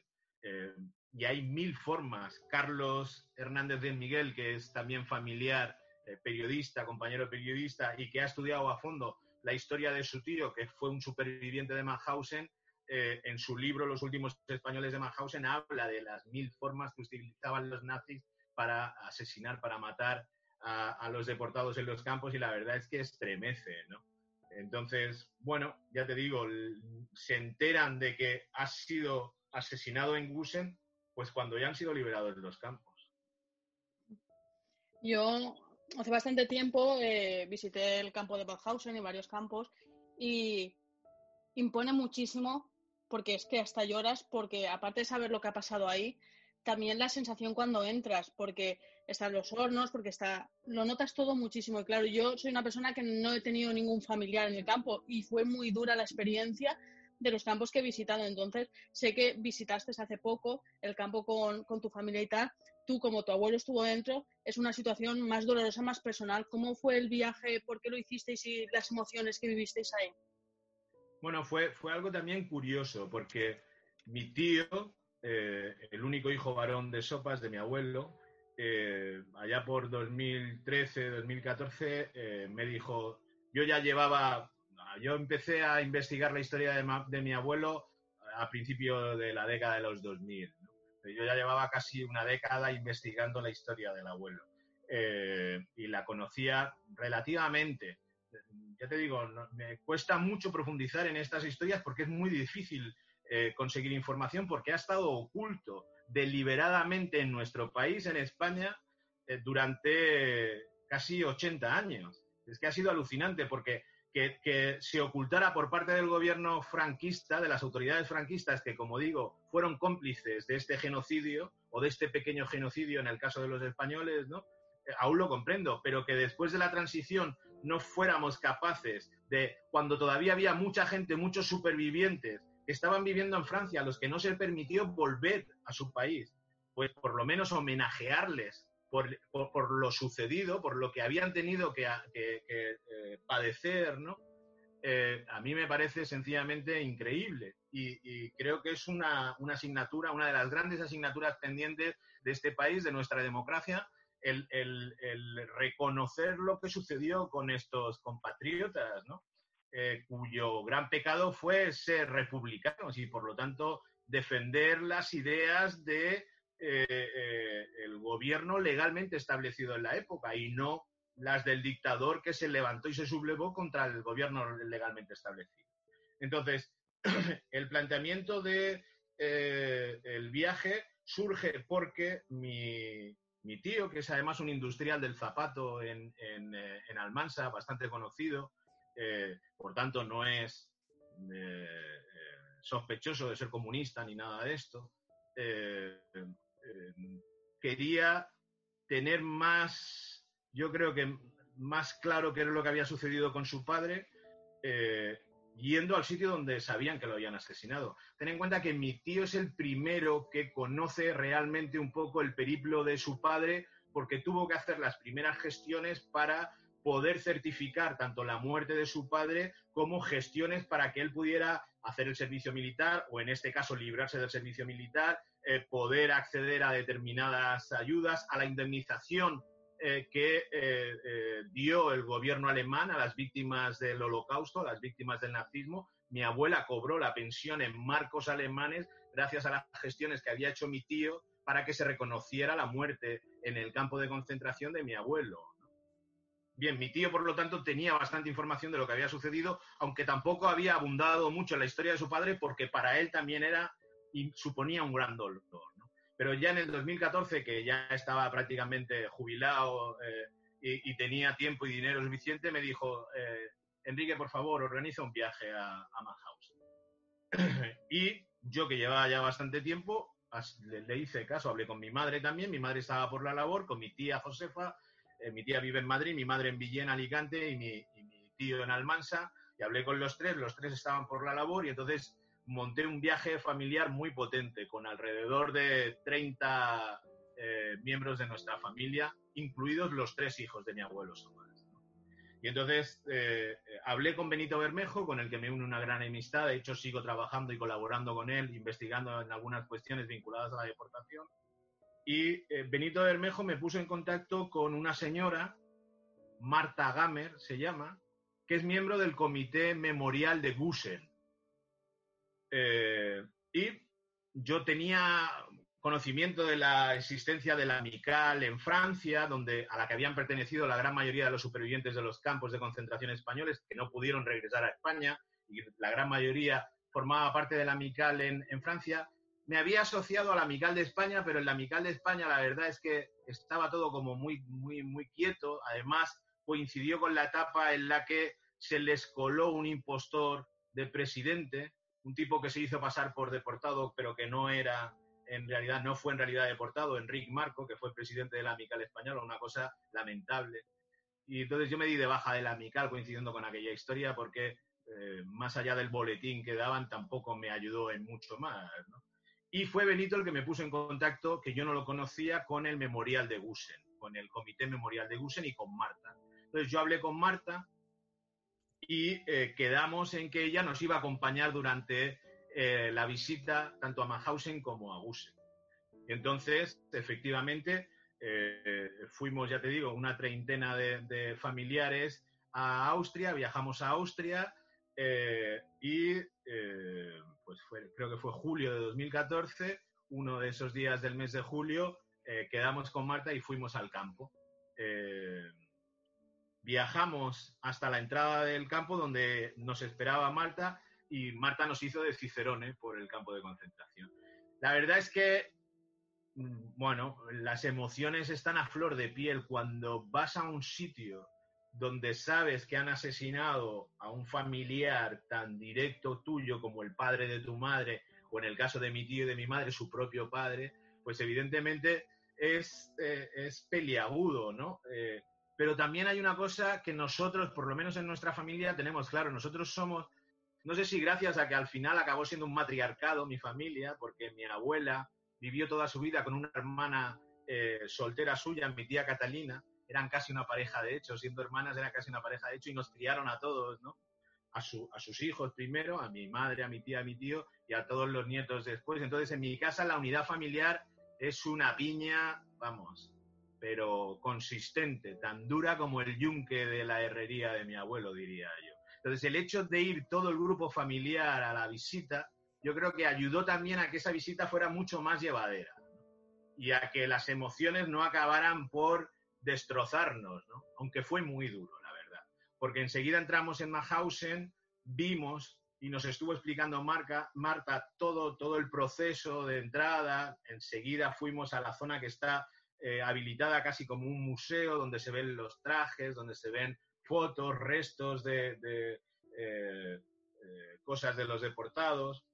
Y hay mil formas. Carlos Hernández de Miguel, que es también familiar, periodista, compañero periodista, y que ha estudiado a fondo la historia de su tío, que fue un superviviente de Mauthausen, en su libro Los últimos españoles de Mauthausen habla de las mil formas que utilizaban los nazis para asesinar, para matar a, los deportados en los campos y la verdad es que estremece, ¿no? Entonces, bueno, ya te digo, se enteran de que ha sido asesinado en Gusen, pues cuando ya han sido liberados de los campos. Yo hace bastante tiempo eh, visité el campo de Bauhausen y varios campos y impone muchísimo porque es que hasta lloras porque aparte de saber lo que ha pasado ahí, también la sensación cuando entras, porque están los hornos, porque está, lo notas todo muchísimo. Y claro, yo soy una persona que no he tenido ningún familiar en el campo y fue muy dura la experiencia de los campos que he visitado. Entonces, sé que visitaste hace poco el campo con, con tu familia y tal. Tú, como tu abuelo estuvo dentro, es una situación más dolorosa, más personal. ¿Cómo fue el viaje? ¿Por qué lo hicisteis y las emociones que vivisteis ahí? Bueno, fue, fue algo también curioso, porque mi tío, eh, el único hijo varón de Sopas, de mi abuelo, eh, allá por 2013, 2014, eh, me dijo, yo ya llevaba, yo empecé a investigar la historia de, mi abuelo a principio de la década de los 2000. Yo ya llevaba casi una década investigando la historia del abuelo y la conocía relativamente. Ya te digo, me cuesta mucho profundizar en estas historias porque es muy difícil eh, conseguir información porque ha estado oculto deliberadamente en nuestro país, en España, eh, durante casi 80 años. Es que ha sido alucinante porque que, se ocultara por parte del gobierno franquista, de las autoridades franquistas, que como digo, fueron cómplices de este genocidio o de este pequeño genocidio en el caso de los españoles, ¿no? Eh, aún lo comprendo, pero que después de la transición no fuéramos capaces de, cuando todavía había mucha gente, muchos supervivientes, que estaban viviendo en Francia, a los que no se permitió volver a su país, pues por lo menos homenajearles por, lo sucedido, por lo que habían tenido que, eh, padecer, ¿no? Eh, a mí me parece sencillamente increíble y, creo que es una, asignatura, una de las grandes asignaturas pendientes de este país, de nuestra democracia, el, el reconocer lo que sucedió con estos compatriotas, ¿no? Eh, cuyo gran pecado fue ser republicanos y por lo tanto defender las ideas de eh, eh, el gobierno legalmente establecido en la época y no las del dictador que se levantó y se sublevó contra el gobierno legalmente establecido. Entonces, [CLEARS THROAT] el planteamiento de el viaje surge porque mi, tío, que es además un industrial del zapato en, en Almansa, bastante conocido, eh, por tanto no es eh, eh, sospechoso de ser comunista ni nada de esto, quería tener más, yo creo que más claro qué era lo que había sucedido con su padre, yendo al sitio donde sabían que lo habían asesinado. Ten en cuenta que mi tío es el primero que conoce realmente un poco el periplo de su padre porque tuvo que hacer las primeras gestiones para poder certificar tanto la muerte de su padre como gestiones para que él pudiera hacer el servicio militar o en este caso librarse del servicio militar, eh, poder acceder a determinadas ayudas, a la indemnización eh, que eh, dio el gobierno alemán a las víctimas del holocausto, a las víctimas del nazismo. Mi abuela cobró la pensión en marcos alemanes gracias a las gestiones que había hecho mi tío para que se reconociera la muerte en el campo de concentración de mi abuelo. Bien, mi tío, por lo tanto, tenía bastante información de lo que había sucedido, aunque tampoco había abundado mucho en la historia de su padre, porque para él también era y suponía un gran dolor. Pero ya en el 2014, que ya estaba prácticamente jubilado eh, y, tenía tiempo y dinero suficiente, me dijo, eh, Enrique, por favor, organiza un viaje a, a [CLEARS THROAT] y yo, que llevaba ya bastante tiempo, le hice caso, hablé con mi madre también, mi madre estaba por la labor, con mi tía Josefa, eh, mi tía vive en Madrid, mi madre en Villena, Alicante y mi, tío en Almansa. Y hablé con los tres, los tres estaban por la labor y entonces monté un viaje familiar muy potente con alrededor de 30 eh, miembros de nuestra familia, incluidos los tres hijos de mi abuelo Y entonces eh, hablé con Benito Bermejo, con el que me une una gran amistad. De hecho, sigo trabajando y colaborando con él, investigando en algunas cuestiones vinculadas a la deportación. Y eh, Benito Bermejo me puso en contacto con una señora, Marta Gamer se llama, que es miembro del Comité Memorial de Gusen. Eh, y yo tenía conocimiento de la existencia de la Amical en Francia, donde, a la que habían pertenecido la gran mayoría de los supervivientes de los campos de concentración españoles que no pudieron regresar a España, y la gran mayoría formaba parte de la Amical en, en Francia. Me había asociado a la Amical de España, pero en la Amical de España la verdad es que estaba todo como muy, muy, muy quieto. Además, coincidió con la etapa en la que se les coló un impostor de presidente, un tipo que se hizo pasar por deportado, pero que no era en realidad no fue en realidad deportado, Enrique Marco, que fue presidente de la Amical Española, una cosa lamentable. Y entonces yo me di de baja de la Amical coincidiendo con aquella historia porque eh, más allá del boletín que daban tampoco me ayudó en mucho más. Y fue Benito el que me puso en contacto, que yo no lo conocía, con el Memorial de Gusen, con el Comité Memorial de Gusen y con Marta. Entonces yo hablé con Marta y eh, quedamos en que ella nos iba a acompañar durante eh, la visita tanto a Mannhausen como a Gusen. Entonces, efectivamente, eh, fuimos, ya te digo, una treintena de, familiares a Austria, viajamos a Austria y pues creo que fue julio de 2014, uno de esos días del mes de julio, quedamos con Marta y fuimos al campo. viajamos hasta la entrada del campo donde nos esperaba Marta y Marta nos hizo de Cicerone por el campo de concentración. La verdad es que, mm, bueno, las emociones están a flor de piel cuando vas a un sitio donde sabes que han asesinado a un familiar tan directo tuyo como el padre de tu madre, o en el caso de mi tío y de mi madre, su propio padre, pues evidentemente es, eh, es peliagudo, ¿no? Eh, pero también hay una cosa que nosotros, por lo menos en nuestra familia, tenemos claro. Nosotros somos no sé si gracias a que al final acabó siendo un matriarcado mi familia, porque mi abuela vivió toda su vida con una hermana eh, soltera suya, mi tía Catalina, eran casi una pareja de hecho, siendo hermanas era casi una pareja de hecho y nos criaron a todos, ¿no? A, a sus hijos primero, a mi madre, a mi tía, a mi tío y a todos los nietos después. Entonces en mi casa la unidad familiar es una piña, vamos, pero consistente, tan dura como el yunque de la herrería de mi abuelo, diría yo. Entonces, el hecho de ir todo el grupo familiar a la visita, yo creo que ayudó también a que esa visita fuera mucho más llevadera y a que las emociones no acabaran por destrozarnos, ¿no? aunque fue muy duro, la verdad. Porque enseguida entramos en Mahausen, vimos y nos estuvo explicando Marca, Marta todo, todo el proceso de entrada. Enseguida fuimos a la zona que está eh, habilitada casi como un museo, donde se ven los trajes, donde se ven fotos, restos de, eh, eh, cosas de los deportados.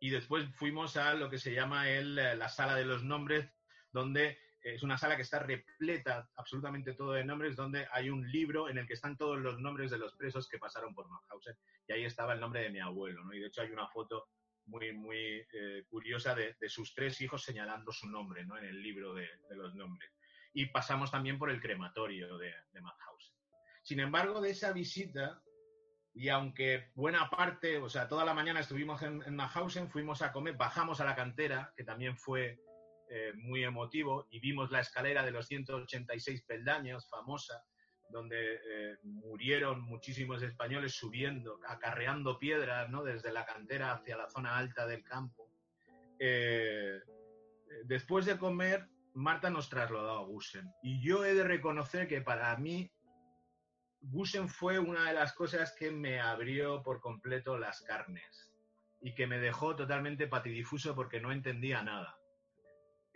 Y después fuimos a lo que se llama el, la sala de los nombres, donde es una sala que está repleta absolutamente todo de nombres, donde hay un libro en el que están todos los nombres de los presos que pasaron por Mauthausen. Y ahí estaba el nombre de mi abuelo, ¿no? Y de hecho hay una foto muy, muy curiosa de, sus tres hijos señalando su nombre, ¿no? En el libro de, los nombres. Y pasamos también por el crematorio de, de Mauthausen. Sin embargo, de esa visita, y aunque buena parte, o sea, toda la mañana estuvimos en, en fuimos a comer, bajamos a la cantera, que también fue eh, muy emotivo, y vimos la escalera de los 186 peldaños, famosa, donde eh, murieron muchísimos españoles subiendo, acarreando piedras, ¿no? Desde la cantera hacia la zona alta del campo. Eh, después de comer, Marta nos trasladó a Gusen. Y yo he de reconocer que para mí Gusen fue una de las cosas que me abrió por completo las carnes y que me dejó totalmente patidifuso porque no entendía nada.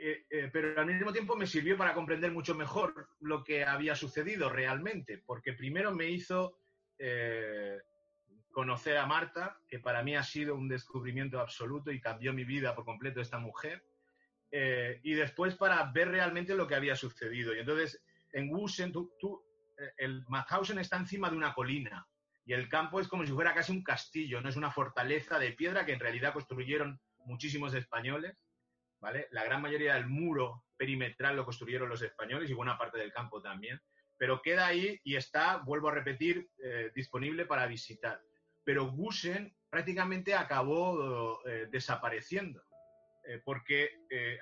Eh, eh, pero al mismo tiempo me sirvió para comprender mucho mejor lo que había sucedido realmente, porque primero me hizo eh, conocer a Marta, que para mí ha sido un descubrimiento absoluto y cambió mi vida por completo esta mujer, y después para ver realmente lo que había sucedido. Y entonces, en Gusen, tú, el Mauthausen está encima de una colina y el campo es como si fuera casi un castillo, no es una fortaleza de piedra que en realidad construyeron muchísimos españoles, ¿vale? La gran mayoría del muro perimetral lo construyeron los españoles y buena parte del campo también, pero queda ahí y está, vuelvo a repetir, eh, disponible para visitar. Pero Gusen prácticamente acabó eh, desapareciendo, eh, porque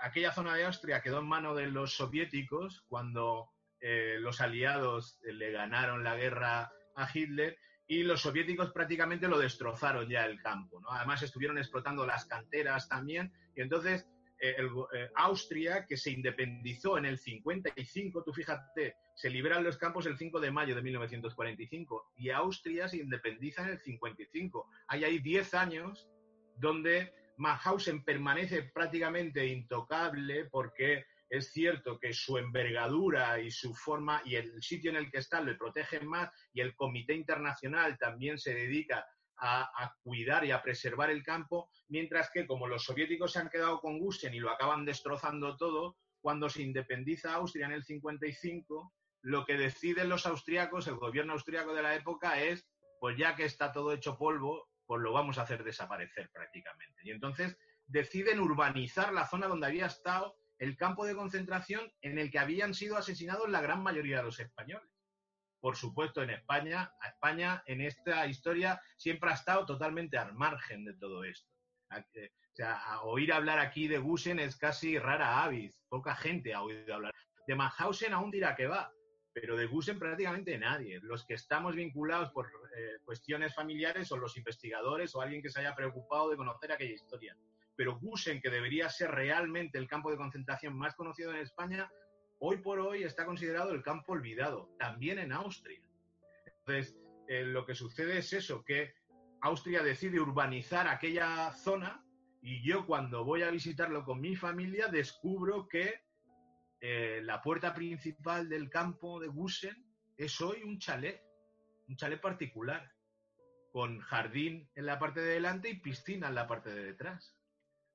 aquella zona de Austria quedó en manos de los soviéticos cuando los aliados le ganaron la guerra a Hitler y los soviéticos prácticamente lo destrozaron ya el campo. Además estuvieron explotando las canteras también y entonces eh, eh, Austria, que se independizó en el 55, tú fíjate, se liberan los campos el 5 de mayo de 1945 y Austria se independiza en el 55. Hay ahí 10 años donde Mauthausen permanece prácticamente intocable porque es cierto que su envergadura y su forma y el sitio en el que está le protegen más y el Comité Internacional también se dedica a, cuidar y a preservar el campo, mientras que como los soviéticos se han quedado con Gusen y lo acaban destrozando todo, cuando se independiza Austria en el 55, lo que deciden los austriacos, el gobierno austriaco de la época es, pues ya que está todo hecho polvo, pues lo vamos a hacer desaparecer prácticamente. Y entonces deciden urbanizar la zona donde había estado el campo de concentración en el que habían sido asesinados la gran mayoría de los españoles por supuesto, en España, España en esta historia siempre ha estado totalmente al margen de todo esto. O sea, oír hablar aquí de Gusen es casi rara avis, poca gente ha oído hablar. De Mauthausen aún dirá que va, pero de Gusen prácticamente nadie. Los que estamos vinculados por eh, cuestiones familiares son los investigadores o alguien que se haya preocupado de conocer aquella historia. Pero Gusen, que debería ser realmente el campo de concentración más conocido en España, hoy por hoy está considerado el campo olvidado, también en Austria. Entonces, eh, lo que sucede es eso, que Austria decide urbanizar aquella zona y yo cuando voy a visitarlo con mi familia descubro que eh, la puerta principal del campo de Gusen es hoy un chalet, un chalet particular, con jardín en la parte de delante y piscina en la parte de detrás.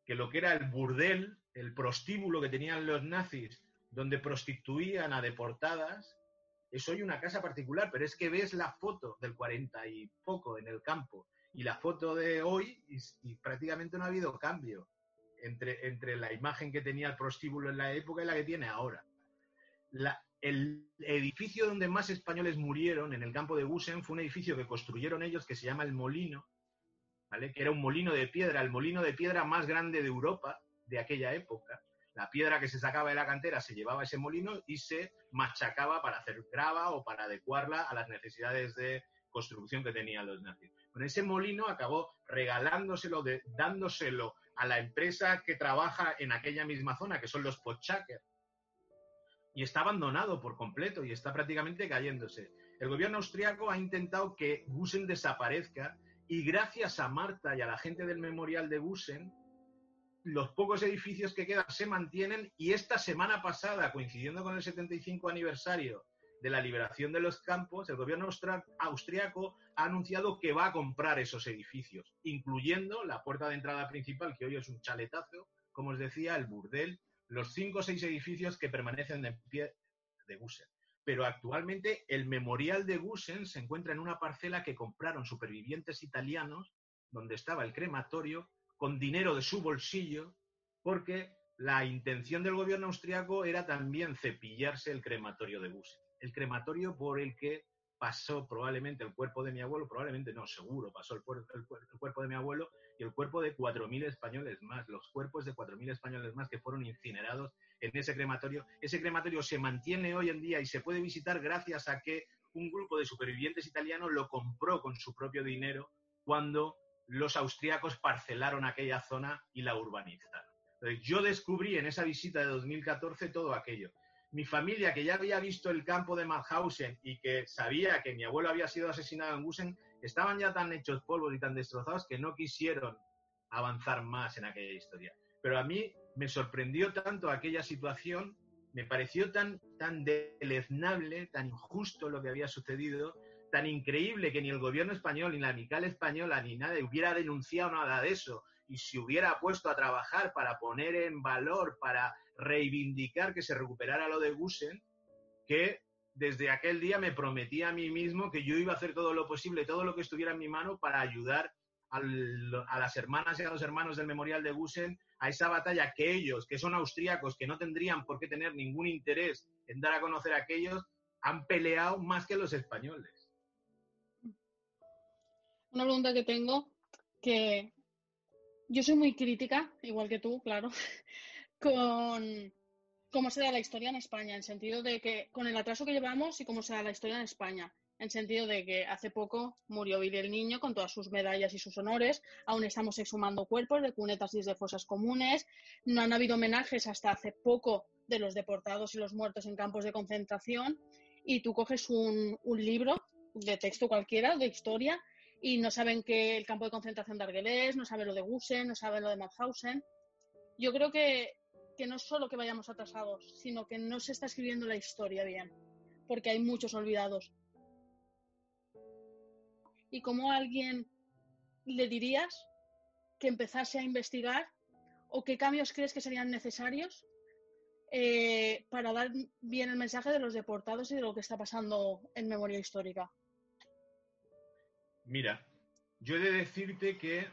Que lo que era el burdel, el prostíbulo que tenían los nazis donde prostituían a deportadas, es hoy una casa particular, pero es que ves la foto del 40 y poco en el campo y la foto de hoy y, prácticamente no ha habido cambio entre, entre, la imagen que tenía el prostíbulo en la época y la que tiene ahora. el edificio donde más españoles murieron en el campo de Gusen fue un edificio que construyeron ellos que se llama El Molino, ¿vale? que era un molino de piedra, el molino de piedra más grande de Europa de aquella época la piedra que se sacaba de la cantera se llevaba a ese molino y se machacaba para hacer grava o para adecuarla a las necesidades de construcción que tenían los nazis. Con ese molino acabó regalándoselo, dándoselo a la empresa que trabaja en aquella misma zona, que son los Pochaker. Y está abandonado por completo y está prácticamente cayéndose. El gobierno austriaco ha intentado que Gusen desaparezca y gracias a Marta y a la gente del memorial de Gusen, los pocos edificios que quedan se mantienen y esta semana pasada, coincidiendo con el 75 aniversario de la liberación de los campos, el gobierno austriaco ha anunciado que va a comprar esos edificios, incluyendo la puerta de entrada principal, que hoy es un chaletazo, como os decía, el burdel, los cinco o seis edificios que permanecen en pie de Gusen. Pero actualmente el memorial de Gusen se encuentra en una parcela que compraron supervivientes italianos, donde estaba el crematorio, con dinero de su bolsillo, porque la intención del gobierno austriaco era también cepillarse el crematorio de Gusen. El crematorio por el que pasó probablemente el cuerpo de mi abuelo, probablemente no, seguro, pasó el, cuerpo de mi abuelo y el cuerpo de 4.000 españoles más, los cuerpos de 4.000 españoles más que fueron incinerados en ese crematorio. Ese crematorio se mantiene hoy en día y se puede visitar gracias a que un grupo de supervivientes italianos lo compró con su propio dinero cuando los austríacos parcelaron aquella zona y la urbanizaron. yo descubrí en esa visita de 2014 todo aquello. Mi familia, que ya había visto el campo de Mauthausen y que sabía que mi abuelo había sido asesinado en Gusen, estaban ya tan hechos polvos y tan destrozados que no quisieron avanzar más en aquella historia. Pero a mí me sorprendió tanto aquella situación, me pareció tan, tan deleznable, tan injusto lo que había sucedido, tan increíble que ni el gobierno español, ni la amical española, ni nadie hubiera denunciado nada de eso y se hubiera puesto a trabajar para poner en valor, para reivindicar que se recuperara lo de Gusen, que desde aquel día me prometí a mí mismo que yo iba a hacer todo lo posible, todo lo que estuviera en mi mano para ayudar a las hermanas y a los hermanos del Memorial de Gusen a esa batalla que ellos, que son austríacos, que no tendrían por qué tener ningún interés en dar a conocer a aquellos, han peleado más que los españoles. Una pregunta que tengo, que yo soy muy crítica, igual que tú, claro, [LAUGHS] con cómo se da la historia en España, en sentido de que con el atraso que llevamos y cómo se da la historia en España en sentido de que hace poco murió Billy el Niño con todas sus medallas y sus honores, aún estamos exhumando cuerpos de cunetas y de fosas comunes, no han habido homenajes hasta hace poco de los deportados y los muertos en campos de concentración, y tú coges un, libro de texto cualquiera, de historia, y no saben que el campo de concentración de Argelés, no saben lo de Gusen, no saben lo de Mauthausen. Yo creo que, que no solo que vayamos atrasados, sino que no se está escribiendo la historia bien, porque hay muchos olvidados y cómo a alguien le dirías que empezase a investigar o qué cambios crees que serían necesarios eh, para dar bien el mensaje de los deportados y de lo que está pasando en memoria histórica. Mira, yo he de decirte que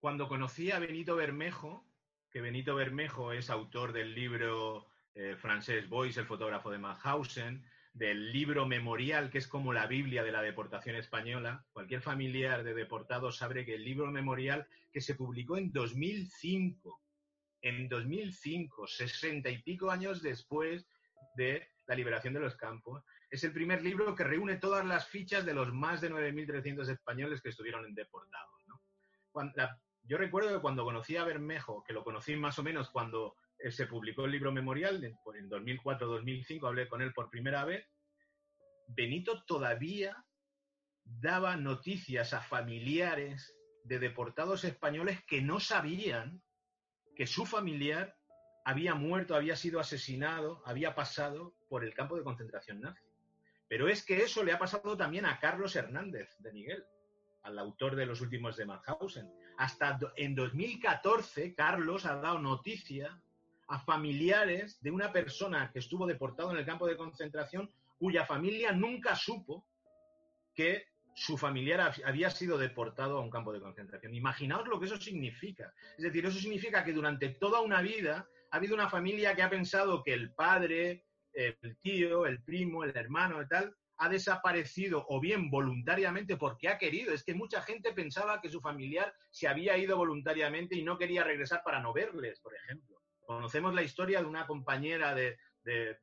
cuando conocí a Benito Bermejo, que Benito Bermejo es autor del libro eh, francés Boyce, el fotógrafo de Mauthausen, del libro memorial, que es como la Biblia de la deportación española. Cualquier familiar de deportados sabe que el libro memorial que se publicó en 2005, en 2005, sesenta y pico años después de la liberación de los campos, es el primer libro que reúne todas las fichas de los más de 9.300 españoles que estuvieron deportados. yo recuerdo que cuando conocí a Bermejo, que lo conocí más o menos cuando eh, se publicó el libro memorial en 2004-2005, hablé con él por primera vez. Benito todavía daba noticias a familiares de deportados españoles que no sabían que su familiar había muerto, había sido asesinado, había pasado por el campo de concentración nazi. Pero es que eso le ha pasado también a Carlos Hernández de Miguel, al autor de los últimos de Mauthausen. Hasta en 2014, Carlos ha dado noticia a familiares de una persona que estuvo deportado en el campo de concentración cuya familia nunca supo que su familiar había sido deportado a un campo de concentración. Imaginaos lo que eso significa. Es decir, eso significa que durante toda una vida ha habido una familia que ha pensado que el padre, el tío, el primo, el hermano y tal, ha desaparecido o bien voluntariamente porque ha querido. Es que mucha gente pensaba que su familiar se había ido voluntariamente y no quería regresar para no verles, por ejemplo. Conocemos la historia de una compañera de, de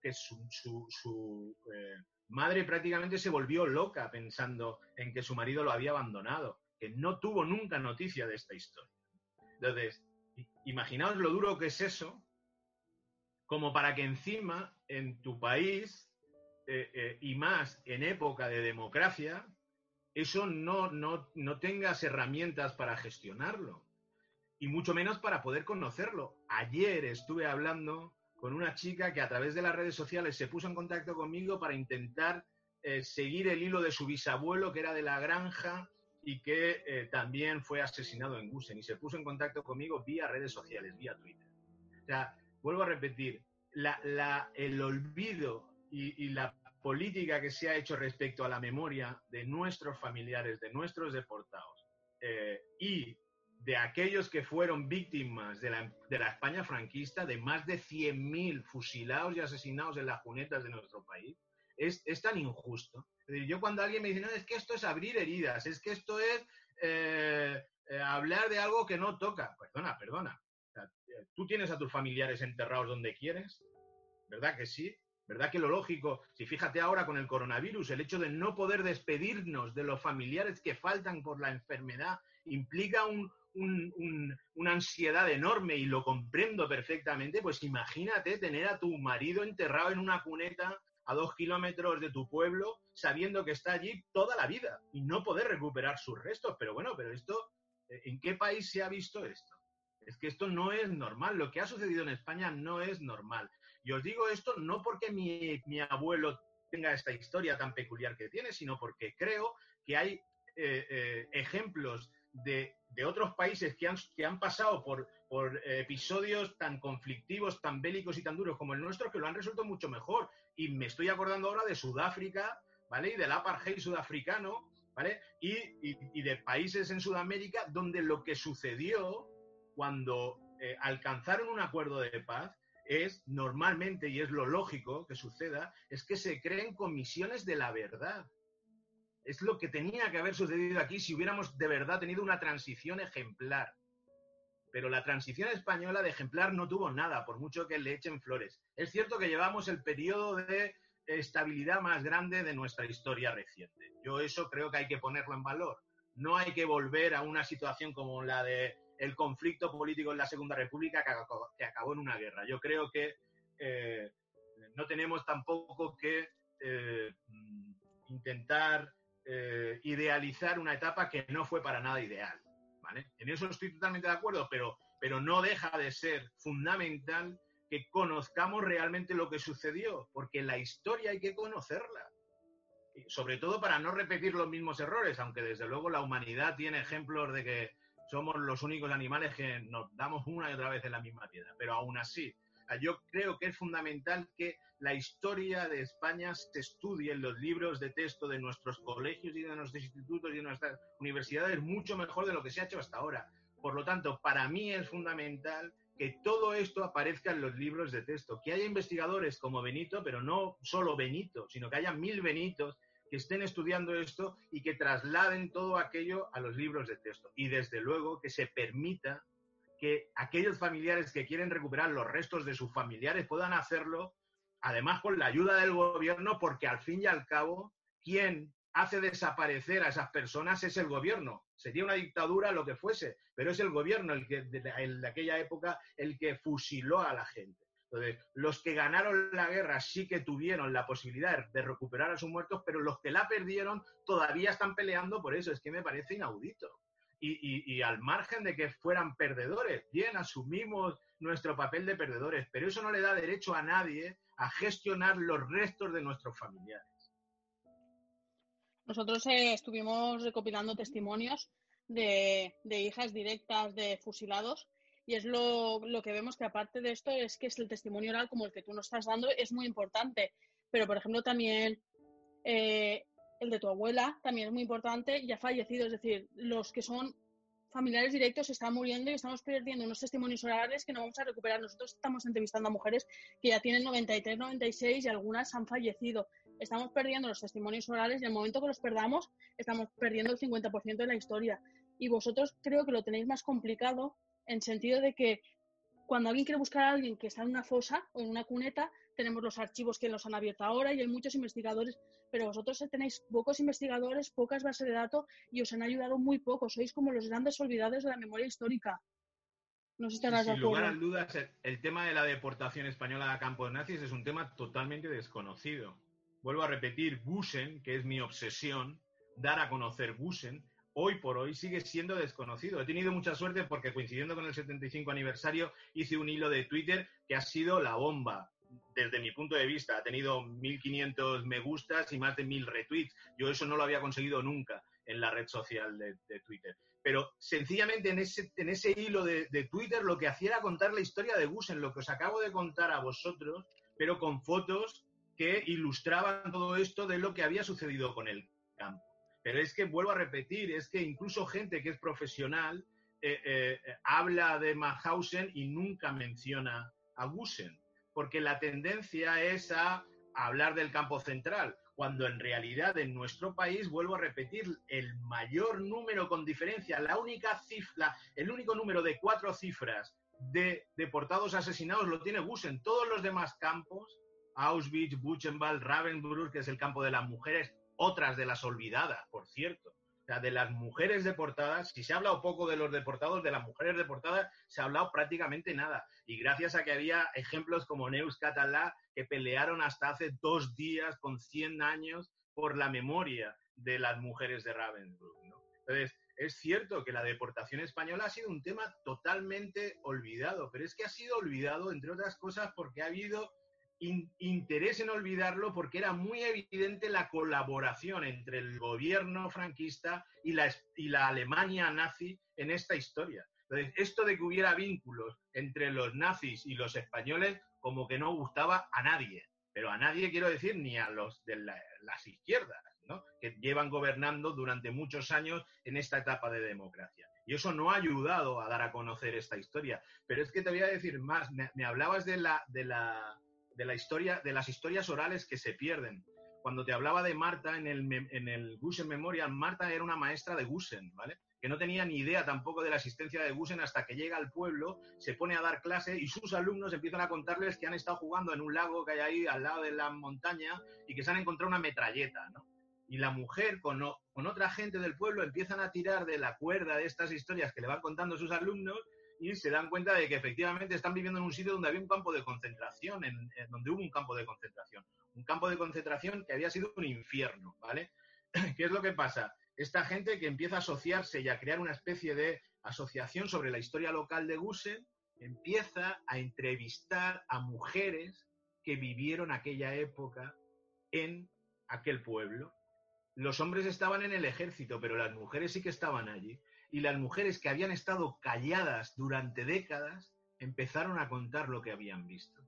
que su, eh, madre prácticamente se volvió loca pensando en que su marido lo había abandonado, que no tuvo nunca noticia de esta historia. Entonces, imaginaos lo duro que es eso, como para que encima en tu país, eh, eh, y más en época de democracia, eso no, no, no tengas herramientas para gestionarlo y mucho menos para poder conocerlo. Ayer estuve hablando con una chica que a través de las redes sociales se puso en contacto conmigo para intentar eh, seguir el hilo de su bisabuelo, que era de la granja y que también fue asesinado en Gusen. Y se puso en contacto conmigo vía redes sociales, vía Twitter. Vuelvo a repetir, el olvido y, la política que se ha hecho respecto a la memoria de nuestros familiares, de nuestros deportados, eh, y de aquellos que fueron víctimas de la, de la España franquista, de más de 100.000 fusilados y asesinados en las cunetas de nuestro país, es, es tan injusto. Es decir, yo cuando alguien me dice, no, es que esto es abrir heridas, es que esto es eh, eh, hablar de algo que no toca. Perdona, perdona. Tú tienes a tus familiares enterrados donde quieres, ¿verdad que sí? ¿Verdad que lo lógico, si fíjate ahora con el coronavirus, el hecho de no poder despedirnos de los familiares que faltan por la enfermedad implica un, una ansiedad enorme y lo comprendo perfectamente, pues imagínate tener a tu marido enterrado en una cuneta a dos kilómetros de tu pueblo, sabiendo que está allí toda la vida y no poder recuperar sus restos. Pero bueno, pero esto, ¿en qué país se ha visto esto? Es que esto no es normal. Lo que ha sucedido en España no es normal. Y os digo esto no porque mi, abuelo tenga esta historia tan peculiar que tiene, sino porque creo que hay eh, eh, ejemplos de, otros países que han, que han pasado por, por episodios tan conflictivos, tan bélicos y tan duros como el nuestro, que lo han resuelto mucho mejor. Y me estoy acordando ahora de Sudáfrica, ¿vale? Y del apartheid sudafricano, ¿vale? Y, de países en Sudamérica donde lo que sucedió cuando eh, alcanzaron un acuerdo de paz es normalmente, y es lo lógico que suceda, es que se creen comisiones de la verdad. Es lo que tenía que haber sucedido aquí si hubiéramos de verdad tenido una transición ejemplar. Pero la transición española de ejemplar no tuvo nada, por mucho que le echen flores. Es cierto que llevamos el periodo de estabilidad más grande de nuestra historia reciente. Yo eso creo que hay que ponerlo en valor. No hay que volver a una situación como la de el conflicto político en la Segunda República que acabó, en una guerra. Yo creo que eh, no tenemos tampoco que eh, intentar eh, idealizar una etapa que no fue para nada ideal. En eso estoy totalmente de acuerdo, pero, pero no deja de ser fundamental que conozcamos realmente lo que sucedió, porque la historia hay que conocerla. sobre todo para no repetir los mismos errores, aunque desde luego la humanidad tiene ejemplos de que somos los únicos animales que nos damos una y otra vez en la misma piedra. Pero aún así, yo creo que es fundamental que la historia de España se estudie en los libros de texto de nuestros colegios y de nuestros institutos y de nuestras universidades mucho mejor de lo que se ha hecho hasta ahora. Por lo tanto, para mí es fundamental que todo esto aparezca en los libros de texto, que haya investigadores como Benito, pero no solo Benito, sino que haya mil Benitos que estén estudiando esto y que trasladen todo aquello a los libros de texto. Y desde luego que se permita que aquellos familiares que quieren recuperar los restos de sus familiares puedan hacerlo, además con la ayuda del gobierno, porque al fin y al cabo, quien hace desaparecer a esas personas es el gobierno. Sería una dictadura lo que fuese, pero es el gobierno el que en aquella época el que fusiló a la gente. Entonces, los que ganaron la guerra sí que tuvieron la posibilidad de recuperar a sus muertos, pero los que la perdieron todavía están peleando por eso. Es que me parece inaudito. Y, al margen de que fueran perdedores, bien, asumimos nuestro papel de perdedores, pero eso no le da derecho a nadie a gestionar los restos de nuestros familiares. Nosotros eh, estuvimos recopilando testimonios de, de hijas directas de fusilados y es lo, que vemos que aparte de esto es que es el testimonio oral como el que tú nos estás dando es muy importante. Pero, por ejemplo, también eh, el de tu abuela también es muy importante y ha fallecido. Es decir, los que son familiares directos están muriendo y estamos perdiendo unos testimonios orales que no vamos a recuperar. Nosotros estamos entrevistando a mujeres que ya tienen 93, 96 y algunas han fallecido. Estamos perdiendo los testimonios orales y en el momento que los perdamos, estamos perdiendo el 50% de la historia. Y vosotros creo que lo tenéis más complicado en sentido de que cuando alguien quiere buscar a alguien que está en una fosa o en una cuneta, tenemos los archivos que los han abierto ahora y hay muchos investigadores, pero vosotros tenéis pocos investigadores, pocas bases de datos y os han ayudado muy poco. Sois como los grandes olvidados de la memoria histórica. No sé si te Sin lugar a dudas, el tema de la deportación española a campos nazis es un tema totalmente desconocido. Vuelvo a repetir, Busen, que es mi obsesión, dar a conocer Busen, hoy por hoy sigue siendo desconocido. He tenido mucha suerte porque coincidiendo con el 75 aniversario hice un hilo de Twitter que ha sido la bomba. Desde mi punto de vista, ha tenido 1.500 me gustas y más de 1.000 retweets. Yo eso no lo había conseguido nunca en la red social de, Twitter. Pero sencillamente en ese, en hilo de, Twitter lo que hacía era contar la historia de Gusen, lo que os acabo de contar a vosotros, pero con fotos que ilustraban todo esto de lo que había sucedido con el campo. Pero es que vuelvo a repetir, es que incluso gente que es profesional eh, eh, habla de Mauthausen y nunca menciona a Gusen, porque la tendencia es a hablar del campo central, cuando en realidad en nuestro país, vuelvo a repetir, el mayor número con diferencia, la única cifra, el único número de cuatro cifras de deportados asesinados lo tiene Gusen. Todos los demás campos, Auschwitz, Buchenwald, Ravensbrück, que es el campo de las mujeres, otras de las olvidadas, por cierto. O sea, de las mujeres deportadas, si se ha hablado poco de los deportados, de las mujeres deportadas se ha hablado prácticamente nada. Y gracias a que había ejemplos como Neus Catalá, que pelearon hasta hace dos días con 100 años por la memoria de las mujeres de Ravensbrück. Entonces, es cierto que la deportación española ha sido un tema totalmente olvidado, pero es que ha sido olvidado, entre otras cosas, porque ha habido interés en olvidarlo porque era muy evidente la colaboración entre el gobierno franquista y la, y la Alemania nazi en esta historia. Entonces, esto de que hubiera vínculos entre los nazis y los españoles como que no gustaba a nadie, pero a nadie quiero decir ni a los de las izquierdas, ¿no? que llevan gobernando durante muchos años en esta etapa de democracia. Y eso no ha ayudado a dar a conocer esta historia. Pero es que te voy a decir más, me, hablabas de la, de, la, de la historia, de las historias orales que se pierden. Cuando te hablaba de Marta en el, en el Gusen Memorial, Marta era una maestra de Gusen, ¿vale? que no tenía ni idea tampoco de la existencia de Gusen hasta que llega al pueblo, se pone a dar clase y sus alumnos empiezan a contarles que han estado jugando en un lago que hay ahí al lado de la montaña y que se han encontrado una metralleta, ¿no? Y la mujer con, con otra gente del pueblo empiezan a tirar de la cuerda de estas historias que le van contando sus alumnos y se dan cuenta de que efectivamente están viviendo en un sitio donde había un campo de concentración, en, donde hubo un campo de concentración. Un campo de concentración que había sido un infierno, ¿vale? [CLEARS THROAT] ¿Qué es lo que pasa? esta gente que empieza a asociarse y a crear una especie de asociación sobre la historia local de Gusen, empieza a entrevistar a mujeres que vivieron aquella época en aquel pueblo. Los hombres estaban en el ejército, pero las mujeres sí que estaban allí. Y las mujeres que habían estado calladas durante décadas empezaron a contar lo que habían visto.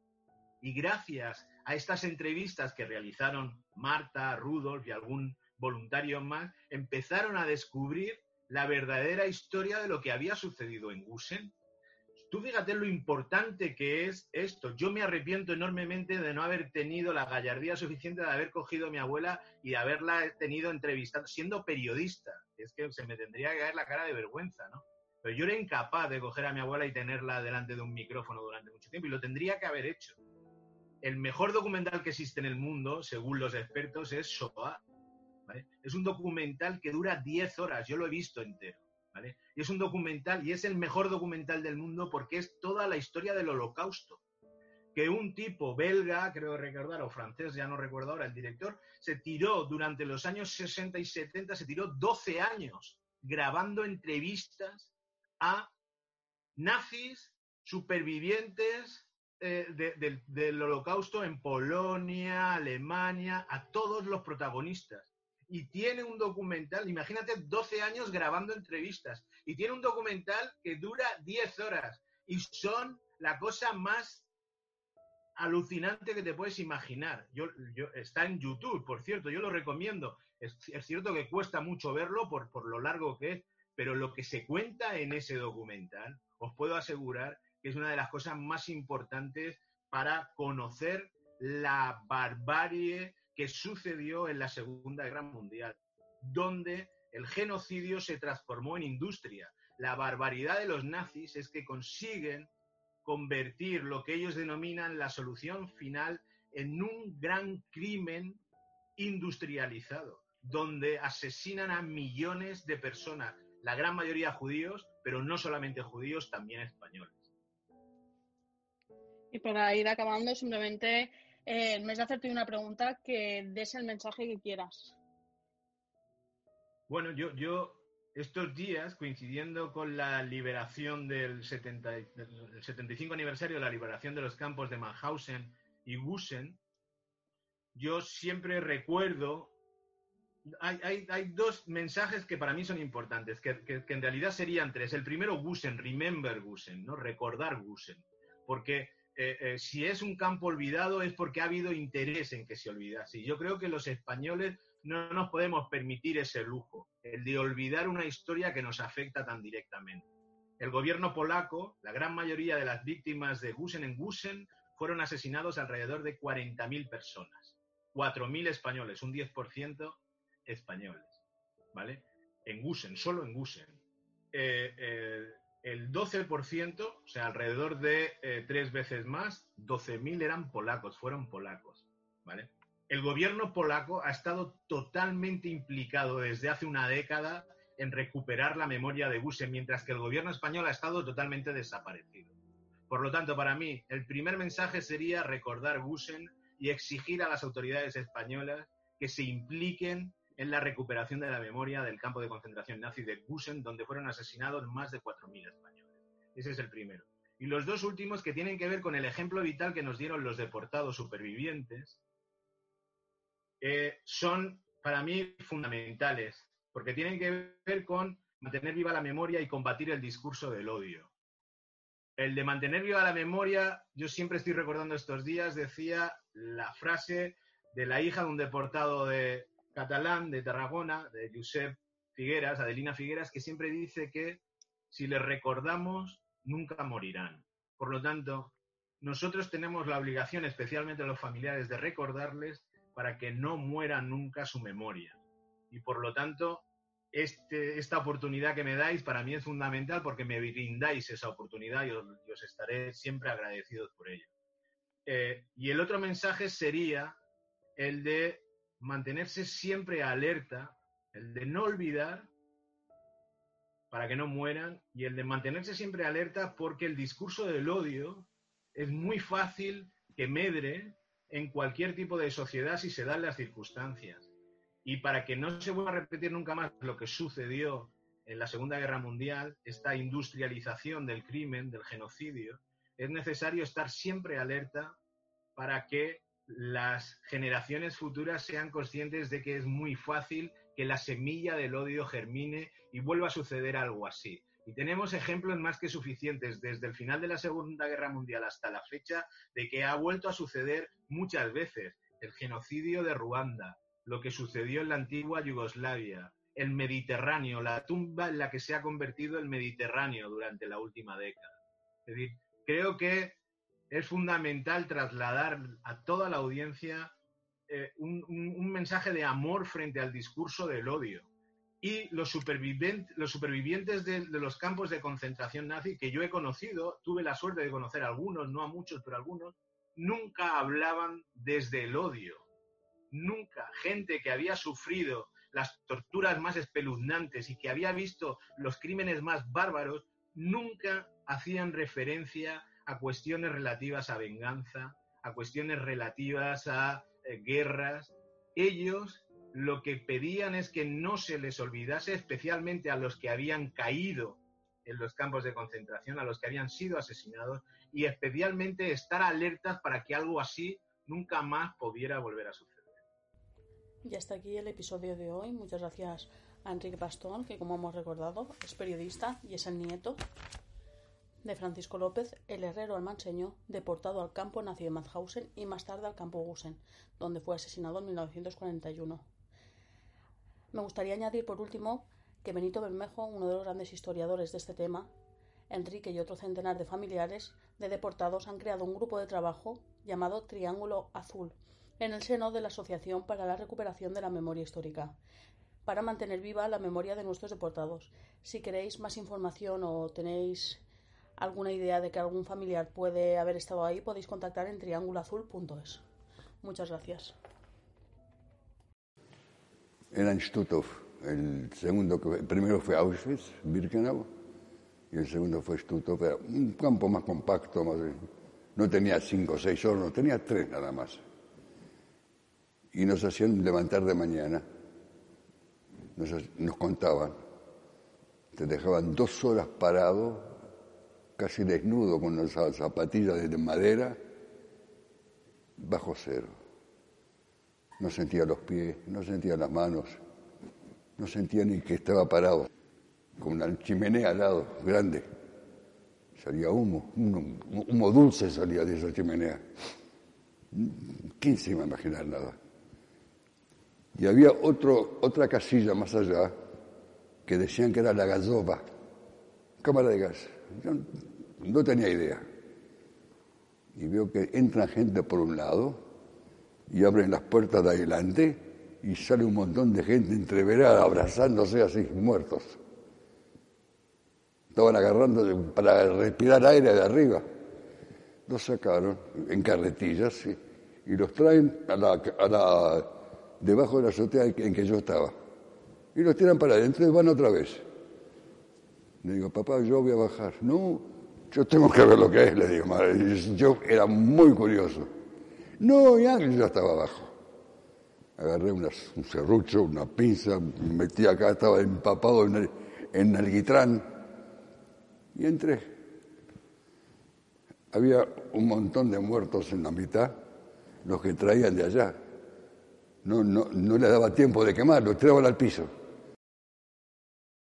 Y gracias a estas entrevistas que realizaron Marta, Rudolf y algún voluntarios más, empezaron a descubrir la verdadera historia de lo que había sucedido en Gusen. Tú fíjate lo importante que es esto. Yo me arrepiento enormemente de no haber tenido la gallardía suficiente de haber cogido a mi abuela y de haberla tenido entrevistando, siendo periodista. Es que se me tendría que caer la cara de vergüenza, ¿no? Pero yo era incapaz de coger a mi abuela y tenerla delante de un micrófono durante mucho tiempo y lo tendría que haber hecho. El mejor documental que existe en el mundo, según los expertos, es Shoah. Es un documental que dura 10 horas, yo lo he visto entero. Y es un documental, y es el mejor documental del mundo porque es toda la historia del holocausto. Que un tipo belga, creo recordar, o francés, ya no recuerdo ahora, el director, se tiró durante los años 60 y 70, se tiró 12 años grabando entrevistas a nazis, supervivientes eh, del holocausto en Polonia, Alemania, a todos los protagonistas. Y tiene un documental, imagínate 12 años grabando entrevistas, y tiene un documental que dura 10 horas. Y son la cosa más alucinante que te puedes imaginar. Yo, está en YouTube, por cierto, yo lo recomiendo. Es, cierto que cuesta mucho verlo por, por lo largo que es, pero lo que se cuenta en ese documental, os puedo asegurar que es una de las cosas más importantes para conocer la barbarie que sucedió en la Segunda Guerra Mundial, donde el genocidio se transformó en industria. La barbaridad de los nazis es que consiguen convertir lo que ellos denominan la solución final en un gran crimen industrializado, donde asesinan a millones de personas, la gran mayoría judíos, pero no solamente judíos, también españoles. Y para ir acabando, simplemente eh, en vez de hacerte una pregunta, que des el mensaje que quieras. Bueno, yo, yo estos días, coincidiendo con la liberación del, 75 aniversario de la liberación de los campos de Mauthausen y Gusen, yo siempre recuerdo, hay, dos mensajes que para mí son importantes, que, en realidad serían tres. El primero, Gusen, remember Gusen, ¿no? recordar Gusen, porque eh, eh, si es un campo olvidado es porque ha habido interés en que se olvidase. Y yo creo que los españoles no nos podemos permitir ese lujo, el de olvidar una historia que nos afecta tan directamente. El gobierno polaco, la gran mayoría de las víctimas de Gusen en Gusen fueron asesinados alrededor de 40.000 personas. 4.000 españoles, un 10% españoles, ¿vale? En Gusen, solo en Gusen. Eh, el 12%, o sea, alrededor de eh, tres veces más, 12.000 eran polacos, fueron polacos, ¿vale? El gobierno polaco ha estado totalmente implicado desde hace una década en recuperar la memoria de Gusen, mientras que el gobierno español ha estado totalmente desaparecido. Por lo tanto, para mí, el primer mensaje sería recordar Gusen y exigir a las autoridades españolas que se impliquen en la recuperación de la memoria del campo de concentración nazi de Gusen, donde fueron asesinados más de 4.000 españoles. Ese es el primero. Y los dos últimos que tienen que ver con el ejemplo vital que nos dieron los deportados supervivientes, eh, son para mí fundamentales, porque tienen que ver con mantener viva la memoria y combatir el discurso del odio. El de mantener viva la memoria, yo siempre estoy recordando estos días, decía la frase de la hija de un deportado de, catalán de Tarragona, de Josep Figueras, Adelina Figueras, que siempre dice que si les recordamos, nunca morirán. Por lo tanto, nosotros tenemos la obligación, especialmente los familiares, de recordarles para que no muera nunca su memoria. Y por lo tanto, este, esta oportunidad que me dais para mí es fundamental porque me brindáis esa oportunidad y os, estaré siempre agradecidos por ello. Eh, y el otro mensaje sería el de mantenerse siempre alerta, el de no olvidar para que no mueran y el de mantenerse siempre alerta porque el discurso del odio es muy fácil que medre en cualquier tipo de sociedad si se dan las circunstancias. Y para que no se vuelva a repetir nunca más lo que sucedió en la Segunda Guerra Mundial, esta industrialización del crimen, del genocidio, es necesario estar siempre alerta para que las generaciones futuras sean conscientes de que es muy fácil que la semilla del odio germine y vuelva a suceder algo así. Y tenemos ejemplos más que suficientes desde el final de la Segunda Guerra Mundial hasta la fecha de que ha vuelto a suceder muchas veces. El genocidio de Ruanda, lo que sucedió en la antigua Yugoslavia, el Mediterráneo, la tumba en la que se ha convertido el Mediterráneo durante la última década. Es decir, creo que es fundamental trasladar a toda la audiencia eh, un, mensaje de amor frente al discurso del odio. Y los, supervivientes, los supervivientes de, los campos de concentración nazi, que yo he conocido, tuve la suerte de conocer a algunos, no a muchos, pero algunos, nunca hablaban desde el odio. Nunca. Gente que había sufrido las torturas más espeluznantes y que había visto los crímenes más bárbaros, nunca hacían referencia a cuestiones relativas a venganza, a cuestiones relativas a eh, guerras, ellos lo que pedían es que no se les olvidase, especialmente a los que habían caído en los campos de concentración, a los que habían sido asesinados, y especialmente estar alertas para que algo así nunca más pudiera volver a suceder. Y hasta aquí el episodio de hoy. Muchas gracias a Enrique Pastón, que como hemos recordado es periodista y es el nieto de Francisco López, el herrero almanseño, deportado al campo nacido en Mauthausen y más tarde al campo Gusen, donde fue asesinado en 1941. Me gustaría añadir por último que Benito Bermejo, uno de los grandes historiadores de este tema, Enrique y otro centenar de familiares de deportados han creado un grupo de trabajo llamado Triángulo Azul en el seno de la Asociación para la Recuperación de la Memoria Histórica, para mantener viva la memoria de nuestros deportados. Si queréis más información o tenéis alguna idea de que algún familiar puede haber estado ahí, podéis contactar en trianguloazul.es. Muchas gracias. Era en Stutthof. El, segundo, primero fue Auschwitz, Birkenau, y el segundo fue Stutthof. Era un campo más compacto, más, no tenía cinco o seis hornos, tenía tres nada más. Y nos hacían levantar de mañana. Nos, nos contaban. Te dejaban dos horas parado casi desnudo con las zapatillas de madera, bajo cero. No sentía los pies, no sentía las manos, no sentía ni que estaba parado, con una chimenea al lado, grande. Salía humo, humo, dulce salía de esa chimenea. ¿Quién se iba a imaginar nada? Y había otro, otra casilla más allá que decían que era la galloba, cámara de gas. Yo no tenía idea. Y veo que entra gente por un lado y abren las puertas de adelante y sale un montón de gente entreverada abrazándose así, muertos. Estaban agarrando para respirar aire de arriba. Los sacaron en carretillas y los traen a la, debajo de la azotea en que yo estaba. Y los tiran para adentro y van otra vez. Le digo, papá, yo voy a bajar. No, yo tengo que ver lo que es, le digo. Yo era muy curioso. No, ya yo estaba abajo. Agarré un serrucho, una pinza, me metí acá, estaba empapado en, el, en y entré. Había un montón de muertos en la mitad, los que traían de allá. No, no, no les daba tiempo de quemar, los tiraban al piso.